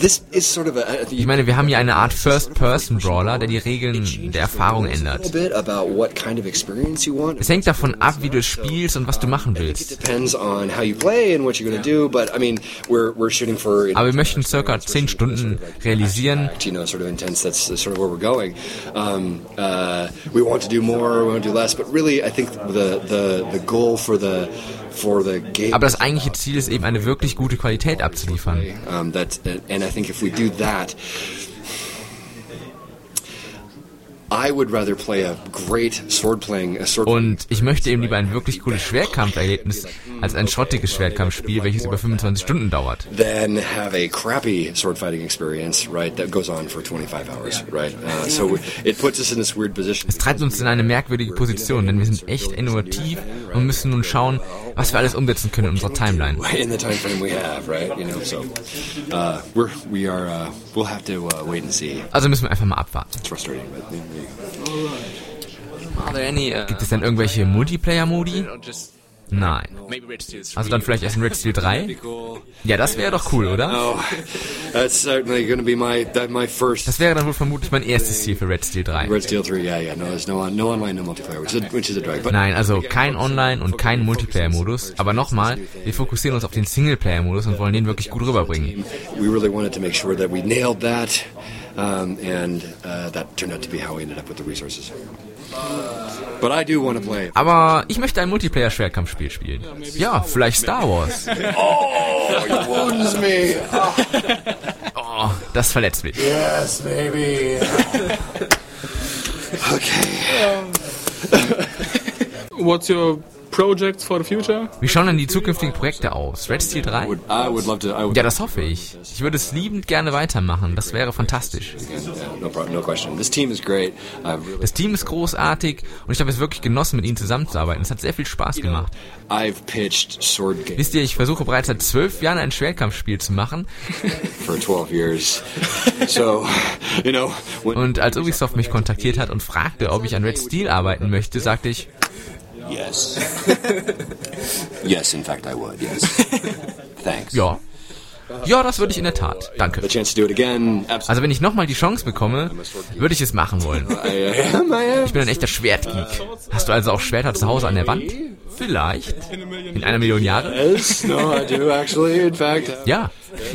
this is sort of a. I think Ich meine, wir haben hier eine Art First-Person-Brawler, der die Regeln der Erfahrung a ändert. little bit about what kind of experience you want. Es hängt davon ab, wie du es spielst und was du machen willst. depends on how you play and what you're going to do. But I mean, we're we're shooting for. Aber wir möchten circa 10 Stunden realisieren. You know, sort of intense. That's sort of where we're going. Um, uh, we want to do more. We want to do less. But really, I think the the the goal for the for the game. Aber das eigentliche Ziel ist eben eine wirklich gute Qualität abzuliefern. Und ich möchte eben lieber ein wirklich cooles Schwertkampferlebnis als ein schrottiges Schwertkampfspiel, welches über 25 Stunden dauert. Then have a crappy sword fighting experience, right? That goes on for 25 hours, right? Uh, so it puts us in this weird position. Es treibt uns in eine merkwürdige Position, denn wir sind echt innovativ und müssen nun schauen, was wir alles umsetzen können in unserer Timeline. in the time frame we have, right? You know, so uh, we're we are uh, we'll have to uh, wait and see. Also müssen wir einfach mal abwarten. It's frustrating, but? Uh, Gibt es denn irgendwelche Multiplayer-Modi? Nein. maybe Red Steel 3? Also dann vielleicht erst in Red Steel 3? Cool. Ja, das wäre doch cool, oder? oh, that's certainly going to be my that my first. Das wäre dann wohl vermutlich mein erstes Ziel für Red Steel 3. Red Steel 3, yeah, yeah, no, there's no on, no online, no multiplayer, which is a, which is a drag. But Nein, also kein Online- und kein Multiplayer-Modus. Aber nochmal, wir fokussieren uns auf den Singleplayer-Modus und wollen den wirklich gut rüberbringen. we really wanted to make sure that we nailed that, um, and uh, that turned out to be how we ended up with the resources. But I do want to play. Aber ich möchte ein Multiplayer-Schwertkampfspiel spielen. Ja, vielleicht Star Wars. Oh, you wounds me. Oh, das verletzt mich. Yes, baby. What's your projects for the future? Wie schauen denn die zukünftigen Projekte aus? Red Steel 3? I would love to. I would, Ja, das hoffe ich. Ich würde es liebend gerne weitermachen. Das wäre fantastisch. Yeah, no problem, no question. This team is great. I've really, Das Team ist großartig und ich habe es wirklich genossen, mit ihnen zusammenzuarbeiten. Es hat sehr viel Spaß gemacht. I've pitched sword games Wisst ihr, ich versuche bereits seit zwölf Jahren ein Schwertkampfspiel zu machen for 12 years. So, you know, when, und als Ubisoft mich kontaktiert hat und fragte, ob ich an Red Steel arbeiten möchte, sagte ich, yes, yes, in fact, I would. Yes, thanks. ja. Ja, das würde ich in der Tat. Danke. The chance to do it again, absolutely. Also wenn ich nochmal die Chance bekomme, würde ich es machen wollen. Ich bin ein echter Schwertgeek. Hast du also auch Schwerter zu Hause an der Wand? Vielleicht. In einer Million Jahre? Yes, no, I do actually. In fact, I Ja.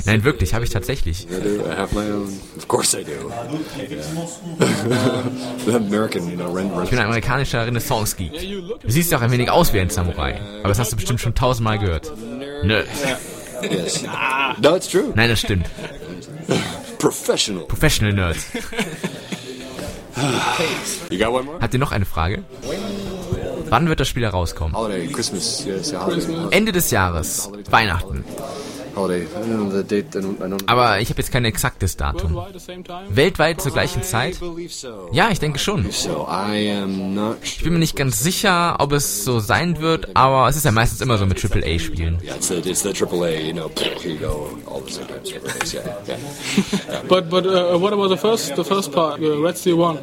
Nein, wirklich, habe ich tatsächlich. do. I have my own. Of course, I do. Yeah. American, you know, rent, Ich bin ein amerikanischer Renaissance-Geek. Du siehst ja auch ein wenig aus wie ein Samurai. Aber das hast du bestimmt schon tausendmal gehört. Nö. Yes. No, it's true. Nein, das stimmt. Professional. Professional more? Habt ihr noch eine Frage? Wann wird das Spiel herauskommen? Ende des Jahres. Weihnachten. Aber ich habe jetzt kein exaktes Datum. Weltweit zur gleichen Zeit? Ja, ich denke schon. Ich bin mir nicht ganz sicher, ob es so sein wird, aber es ist ja meistens immer so mit AAA-Spielen. But but uh, what about the first the first part, uh, Red Steel One?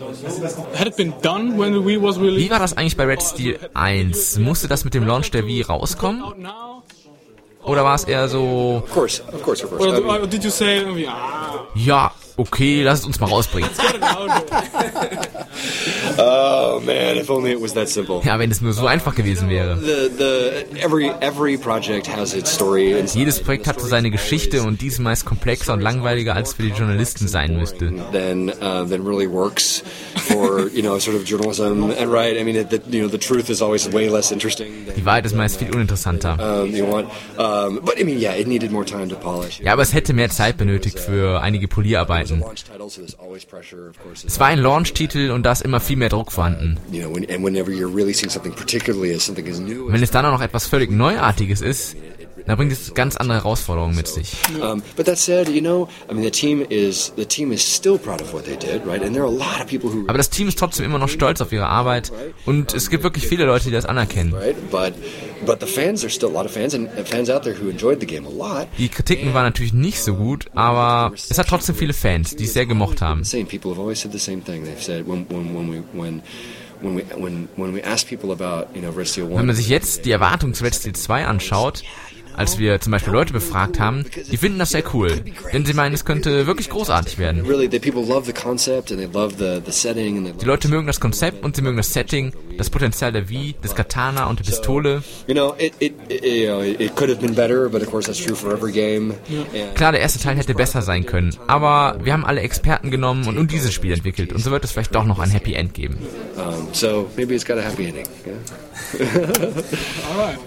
Had it been done when the Wii was Wie released? war das eigentlich bei Red Steel 1? Musste das mit dem Launch der Wii rauskommen? Oder war es eher so, Of course, of course, of course. Mean, or did you say, oh, yeah, ja, okay, lass es uns mal rausbringen. oh man, if only it was that simple. Ja, wenn es nur so einfach gewesen wäre. The the every every project has its story Jedes Projekt hat so seine Geschichte und die ist meist komplexer und langweiliger, als für die Journalisten sein müsste. then uh, then really works for you know sort of journalism and right. I mean, it, the, you know, the truth is always way less interesting. Than, Die Wahrheit ist meist viel uninteressanter. um, you want, um, but I mean, yeah, it needed more time to polish. Ja, aber es hätte mehr Zeit benötigt für einige Polierarbeiten. Launch title, so there's always pressure, of course. Es war ein Launch-Titel und da ist immer viel mehr Druck vorhanden. You know, when, and whenever you're releasing something, particularly as something is new, Und wenn es dann auch noch etwas völlig Neuartiges ist, dann bringt es ganz andere Herausforderungen mit sich. Um, but that said, you know, I mean, the team is the team is still proud of what they did, right? And there are a lot of people who, Aber das Team ist trotzdem immer noch stolz auf ihre Arbeit und es gibt wirklich viele Leute, die das anerkennen. right? But but the fans, there's still a lot of fans and and fans out there who enjoyed the game a lot. Die Kritiken waren natürlich nicht so gut, aber es hat trotzdem viele Fans, die es sehr gemocht haben. The same people have always said the same thing. They've said when when when we when when we when when we ask people about you know Red Steel Wenn man sich jetzt die Erwartungen zu Red Steel 2 anschaut, als wir zum Beispiel Leute befragt haben, die finden das sehr cool. Denn sie meinen, es könnte wirklich großartig werden. Really, the people love the concept and they love the the setting and they Die Leute mögen das Konzept und sie mögen das Setting, das Potenzial der Wii, des Katana und der Pistole. you know it it, it you know it, it could have been better, but of course that's true for every game. And Klar, der erste Teil hätte besser sein können, aber wir haben alle Experten genommen und nun dieses Spiel entwickelt und so wird es vielleicht doch noch ein Happy End geben. um, so maybe it's got a happy ending. Yeah. All right.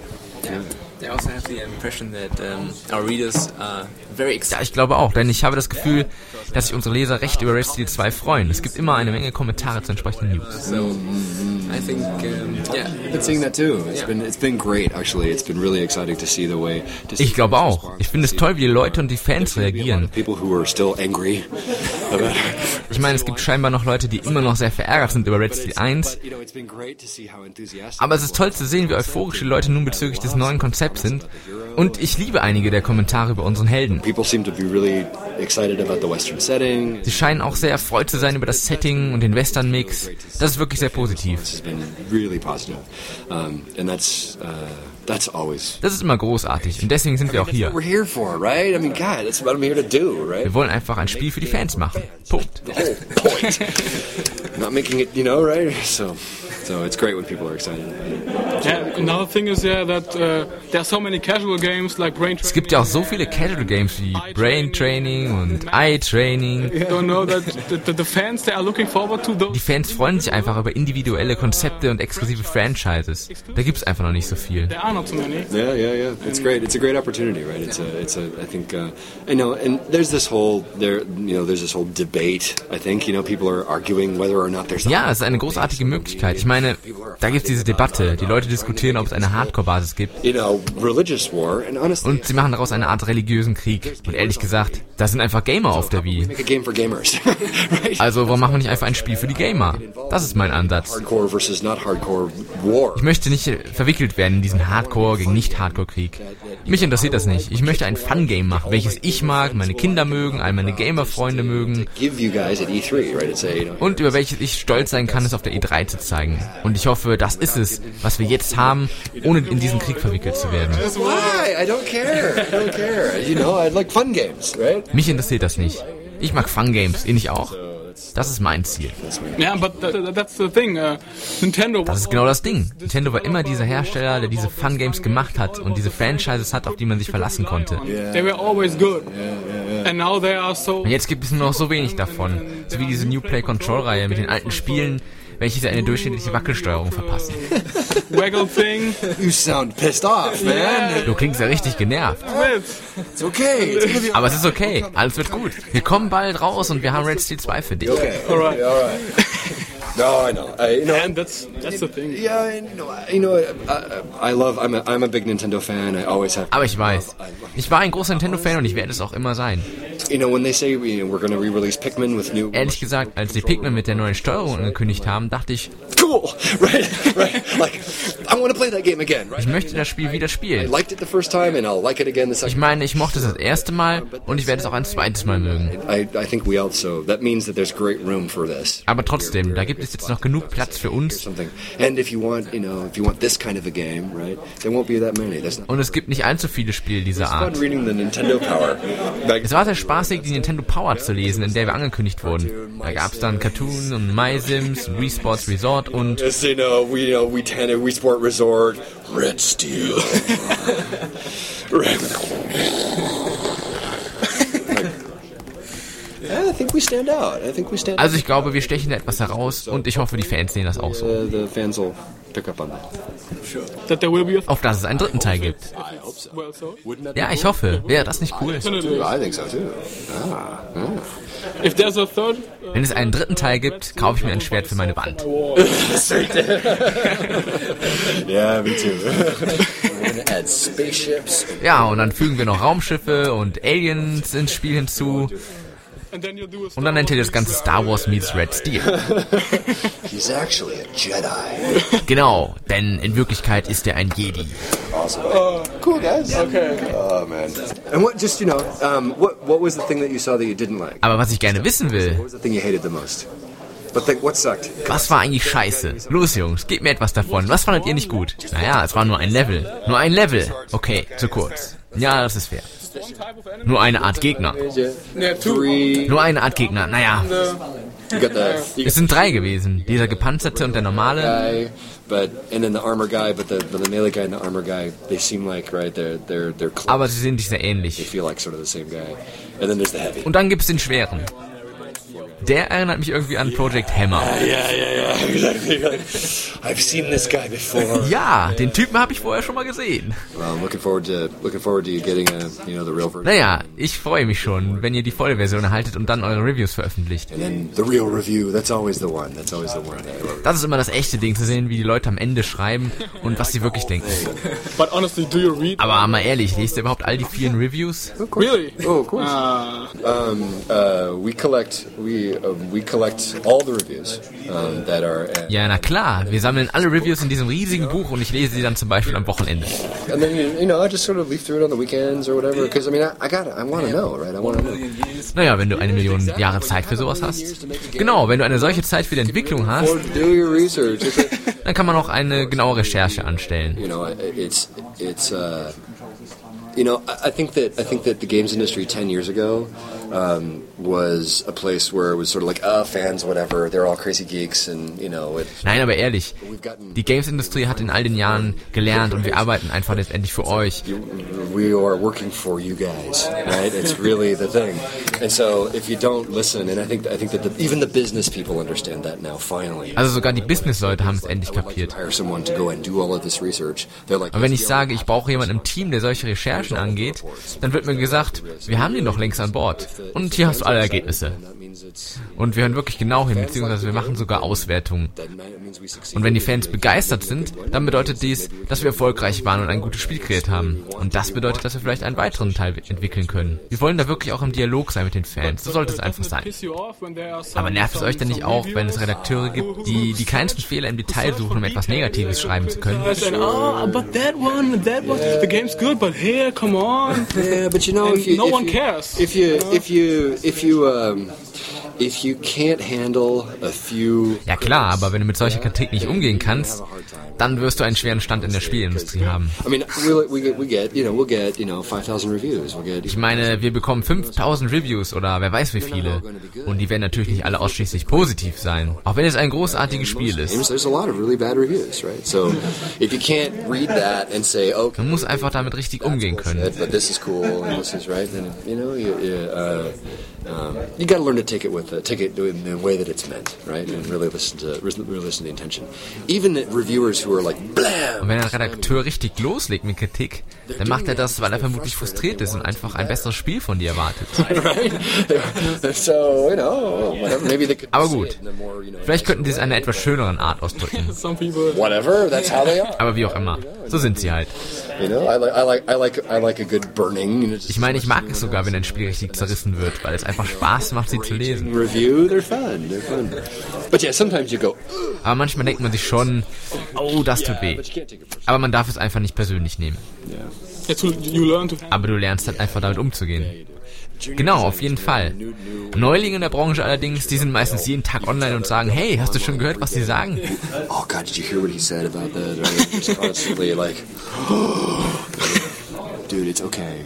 I also have the impression that um, our readers are very Ja, excited. ich glaube auch, denn ich habe das Gefühl, dass sich unsere Leser recht über Red Steel 2 freuen. Es gibt immer eine Menge Kommentare zu entsprechenden News. So I think, um, yeah, I've been seeing that too. It's been it's been great actually. It's been really exciting to see the way. Ich glaube auch. Ich finde es to toll, wie die Leute und die see- Fans reagieren. Ich meine, es gibt scheinbar noch Leute, die immer noch sehr verärgert sind über Red Steel 1. But, you know, it's been great to see how enthusiastic Aber es ist toll zu sehen, wie euphorisch die Leute nun bezüglich des neuen Konzepts sind. Und ich liebe einige der Kommentare über unseren Helden. Sie scheinen auch sehr erfreut zu sein über das Setting und den Western-Mix. Das ist wirklich sehr positiv. Uh, Das ist immer großartig und deswegen sind wir auch hier. what we're here for, right? I mean, God, that's what I'm here to do, right? Wir wollen einfach ein Spiel für die Fans machen. Punkt. So, it's great when people are excited. Yeah, another thing is yeah that uh, there are so many casual games like Brain Es gibt ja auch so viele Casual Games wie Brain Training und Eye Training. Don't know that the, the, the fans they are looking forward to Die. Fans freuen sich einfach über individuelle Konzepte und exklusive Franchises. Da gibt's einfach noch nicht so viel. There are not so many. Yeah, yeah, yeah. It's great. It's a great opportunity, right? It's a, it's a. I think, uh, I know, and there's this whole there, you know, there's this whole debate. I think, you know, people are arguing whether or not there's. Ja, es ist eine großartige Möglichkeit. Ich meine, da gibt's diese Debatte. Die Leute diskutieren, ob es eine Hardcore-Basis gibt. Und sie machen daraus eine Art religiösen Krieg. Und ehrlich gesagt, da sind einfach Gamer auf der Wii. Also warum machen wir nicht einfach ein Spiel für die Gamer? Das ist mein Ansatz. Ich möchte nicht verwickelt werden in diesen Hardcore gegen Nicht-Hardcore-Krieg. Mich interessiert das nicht. Ich möchte ein Fun-Game machen, welches ich mag, meine Kinder mögen, all meine Gamer-Freunde mögen Give you guys at E3, right? It's a, you know, und über welches ich stolz sein kann, es auf der E3 zu zeigen. Und ich hoffe, das ist es, was wir jetzt haben, ohne in diesen Krieg verwickelt zu werden. fun games? Mich interessiert das nicht. Ich mag Fun-Games, ihr nicht auch? Das ist mein Ziel. Uh. Das ist genau das Ding. Nintendo war immer dieser Hersteller, der diese Fun-Games gemacht hat und diese Franchises hat, auf die man sich verlassen konnte. Und jetzt gibt es nur noch so wenig davon. So wie diese New Play Control-Reihe mit den alten Spielen, welche eine durchschnittliche Wackelsteuerung verpassen. waggle thing. You sound pissed off, man. Du klingst ja richtig genervt. It's okay. Aber es ist okay. Alles wird gut. Wir kommen bald raus und wir haben Red Steel 2 für dich. okay. Alright. All right. No, I know. I, you know, And that's that's the thing. yeah, you know, I- you know, I, I love. I'm a, I'm a big Nintendo fan. I always have. Aber ich weiß. Ich war ein großer Nintendo-Fan und ich werde es auch immer sein. You know, when they say we're going to re-release Pikmin with new. Ehrlich gesagt, als die Pikmin mit der neuen Steuerung angekündigt haben, dachte ich, cool, right? Right? Like, I want to play that game again, right? ich möchte das Spiel wieder I spielen. liked it the first time, and I'll like it again the Ich second. meine, ich mochte es das erste Mal und ich werde es auch ein zweites Mal mögen. I, I think we also. That means that there's great room for this. Aber trotzdem, da gibt es jetzt noch genug Platz für uns und es gibt nicht allzu viele Spiele dieser Art. Es war sehr spaßig, die Nintendo Power zu lesen, in der wir angekündigt wurden. Da gab es dann Cartoon und MySims, Wii Sports Resort und we sport resort red steel. red. I think we stand out. I think we stand. Also ich glaube, wir stechen da etwas heraus und ich hoffe, die Fans sehen das auch so. Uh, Auf dass es einen dritten Teil gibt. Ja, ich hoffe. Wäre das nicht cool? Ah, If there's a third, uh, Wenn es einen dritten Teil gibt, kaufe ich mir ein Schwert für meine Wand. spaceships. Ja, und dann fügen wir noch Raumschiffe und Aliens ins Spiel hinzu. Und dann nennt ihr das Ganze Star Wars meets Red Steel. He's actually a Jedi. Genau, denn in Wirklichkeit ist er ein Jedi. Awesome. cool guys. Okay. Oh man. And what? Just you know, um, what what was the thing that you saw that you didn't like? Aber was ich gerne wissen will, What was the thing you hated the most? But think, what sucked? was war eigentlich scheiße? Los Jungs, gebt mir etwas davon. Was fandet ihr nicht gut? Naja, es war nur ein Level. Nur ein Level. Okay, zu kurz. Ja, das ist fair. Nur eine Art Gegner. Nur eine Art Gegner. Naja, es sind drei gewesen. Dieser gepanzerte und der normale. Aber sie sind nicht sehr ähnlich. Und dann gibt's den schweren. Der erinnert mich irgendwie an Project Hammer. Yeah, yeah, yeah, exactly. Like, I've seen this guy before. Ja, den Typen habe ich vorher schon mal gesehen. Well, I'm looking forward to looking forward to you getting a you know the real version. Naja, ich freue mich schon, wenn ihr die volle Version erhaltet und dann eure Reviews veröffentlicht. And then the real review. That's always the one. That's always the one. Das ist immer das echte Ding, zu sehen, wie die Leute am Ende schreiben und was sie wirklich denken. But honestly, do you read? Aber mal ehrlich, lest ihr überhaupt all die vielen Reviews? Really? Oh, of course. Uh, Um, uh, we collect we Ja, na klar, wir sammeln alle Reviews in diesem riesigen Buch und ich lese sie dann zum Beispiel am Wochenende. And then you, you know I just sort of leaf through it on the weekends or whatever because I mean I, I got I want to know right I want to know. Naja, wenn du eine Million Jahre Zeit für sowas hast. Genau, wenn du eine solche Zeit für die Entwicklung hast, dann kann man auch eine genaue Recherche anstellen. you know uh, I think that I think that the games industry ten years ago um, was a place where it was sort of like oh fans whatever they're all crazy geeks and you know it, Nein, aber ehrlich, die Games-Industrie hat in all den Jahren gelernt und wir arbeiten einfach letztendlich für euch. we are working for you guys, right? It's really the thing. And so if you don't listen, and I think I think that the, even the business people understand that now. Finally, Also sogar die Business-Leute haben es endlich kapiert. Und wenn ich sage, ich brauche jemanden im Team, der solche Recherchen angeht, dann wird mir gesagt, wir haben den doch längst an Bord. Und hier hast du alle Ergebnisse. Und wir hören wirklich genau hin, beziehungsweise wir machen sogar Auswertungen. Und wenn die Fans begeistert sind, dann bedeutet dies, dass wir erfolgreich waren und ein gutes Spiel kreiert haben. Und das bedeutet, dass wir vielleicht einen weiteren Teil entwickeln können. Wir wollen da wirklich auch im Dialog sein mit den Fans. So sollte es einfach sein. Aber nervt es euch denn nicht auch, wenn es Redakteure gibt, die die kleinsten Fehler im Detail suchen, um etwas Negatives schreiben zu können? And, but that one, and that one, the game's good, but here, come on. Yeah, but you know, And if you, no if one you- cares. If you, if you, if you, um, if you can't handle a few. Ja klar, aber wenn du mit solcher Kritik nicht umgehen kannst, dann wirst du einen schweren Stand in der Spielindustrie haben. Ich meine, wir bekommen 5000 Reviews oder wer weiß wie viele. Und die werden natürlich nicht alle ausschließlich positiv sein. Auch wenn es ein großartiges Spiel ist. Man muss einfach damit richtig umgehen können. you learn to take it with, uh, take it in the way that it's meant, right, and really listen to, really listen to the intention. Even the reviewers who are like, Und blam, wenn ein Redakteur richtig loslegt mit Kritik, dann macht er das, weil er vermutlich frustriert ist und einfach ein besseres Spiel von dir erwartet. right? so you know, whatever. Maybe they could. Aber gut. Vielleicht könnten sie es in einer etwas schöneren Art ausdrücken. Some people. whatever. That's how they are. Aber wie auch immer. So sind sie halt. Ich meine, ich mag es sogar, wenn ein Spiel richtig zerrissen wird, weil es einfach Spaß macht, sie zu lesen. review. They're fun. They're fun. But yeah, sometimes you go, Aber manchmal denkt man sich schon, oh, das tut weh. Aber man darf es einfach nicht persönlich nehmen. Aber du lernst halt einfach damit umzugehen. Genau, auf jeden Fall. Neulinge in der Branche allerdings, die sind meistens jeden Tag online und sagen, hey, hast du schon gehört, was die sagen? Oh God, did you hear what he said about that? Just constantly like, dude, it's okay.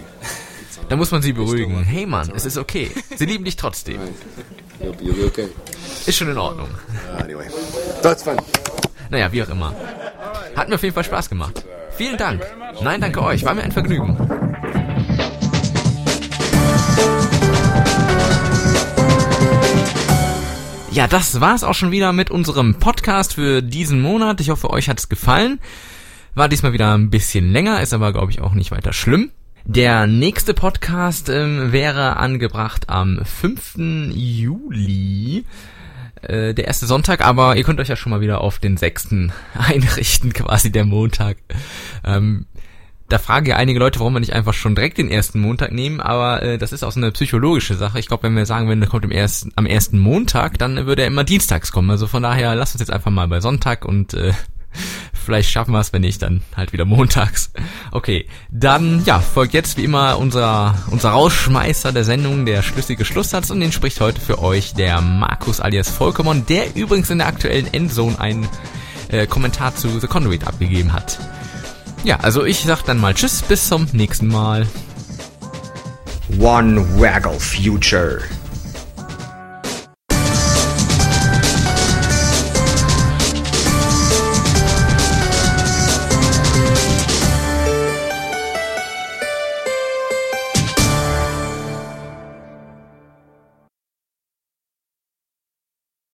Da muss man sie beruhigen. Hey Mann, es ist okay. Sie lieben dich trotzdem. Ist schon in Ordnung. Anyway, that's fun. Naja, wie auch immer. Hat mir auf jeden Fall Spaß gemacht. Vielen Dank. Nein, danke euch. War mir ein Vergnügen. Ja, das war's auch schon wieder mit unserem Podcast für diesen Monat. Ich hoffe, euch hat's gefallen. War diesmal wieder ein bisschen länger, ist aber, glaube ich, auch nicht weiter schlimm. Der nächste Podcast ähm, wäre angebracht am 5. Juli äh, der erste Sonntag, aber ihr könnt euch ja schon mal wieder auf den sechsten einrichten, quasi der Montag. Ähm, da fragen ja einige Leute, warum wir nicht einfach schon direkt den ersten Montag nehmen, aber äh, das ist auch so eine psychologische Sache. Ich glaube, wenn wir sagen, wenn der kommt im ersten, am ersten Montag, dann würde er immer dienstags kommen. Also von daher, lasst uns jetzt einfach mal bei Sonntag und äh, vielleicht schaffen wir es, wenn nicht, dann halt wieder montags. Okay, dann ja, folgt jetzt wie immer unser, unser Rausschmeißer der Sendung, der schlüssige Schlusssatz und den spricht heute für euch der Markus alias Volkomon, der übrigens in der aktuellen Endzone einen äh, Kommentar zu The Conduit abgegeben hat. Ja, also ich sag dann mal Tschüss, bis zum nächsten Mal. One Waggle Future.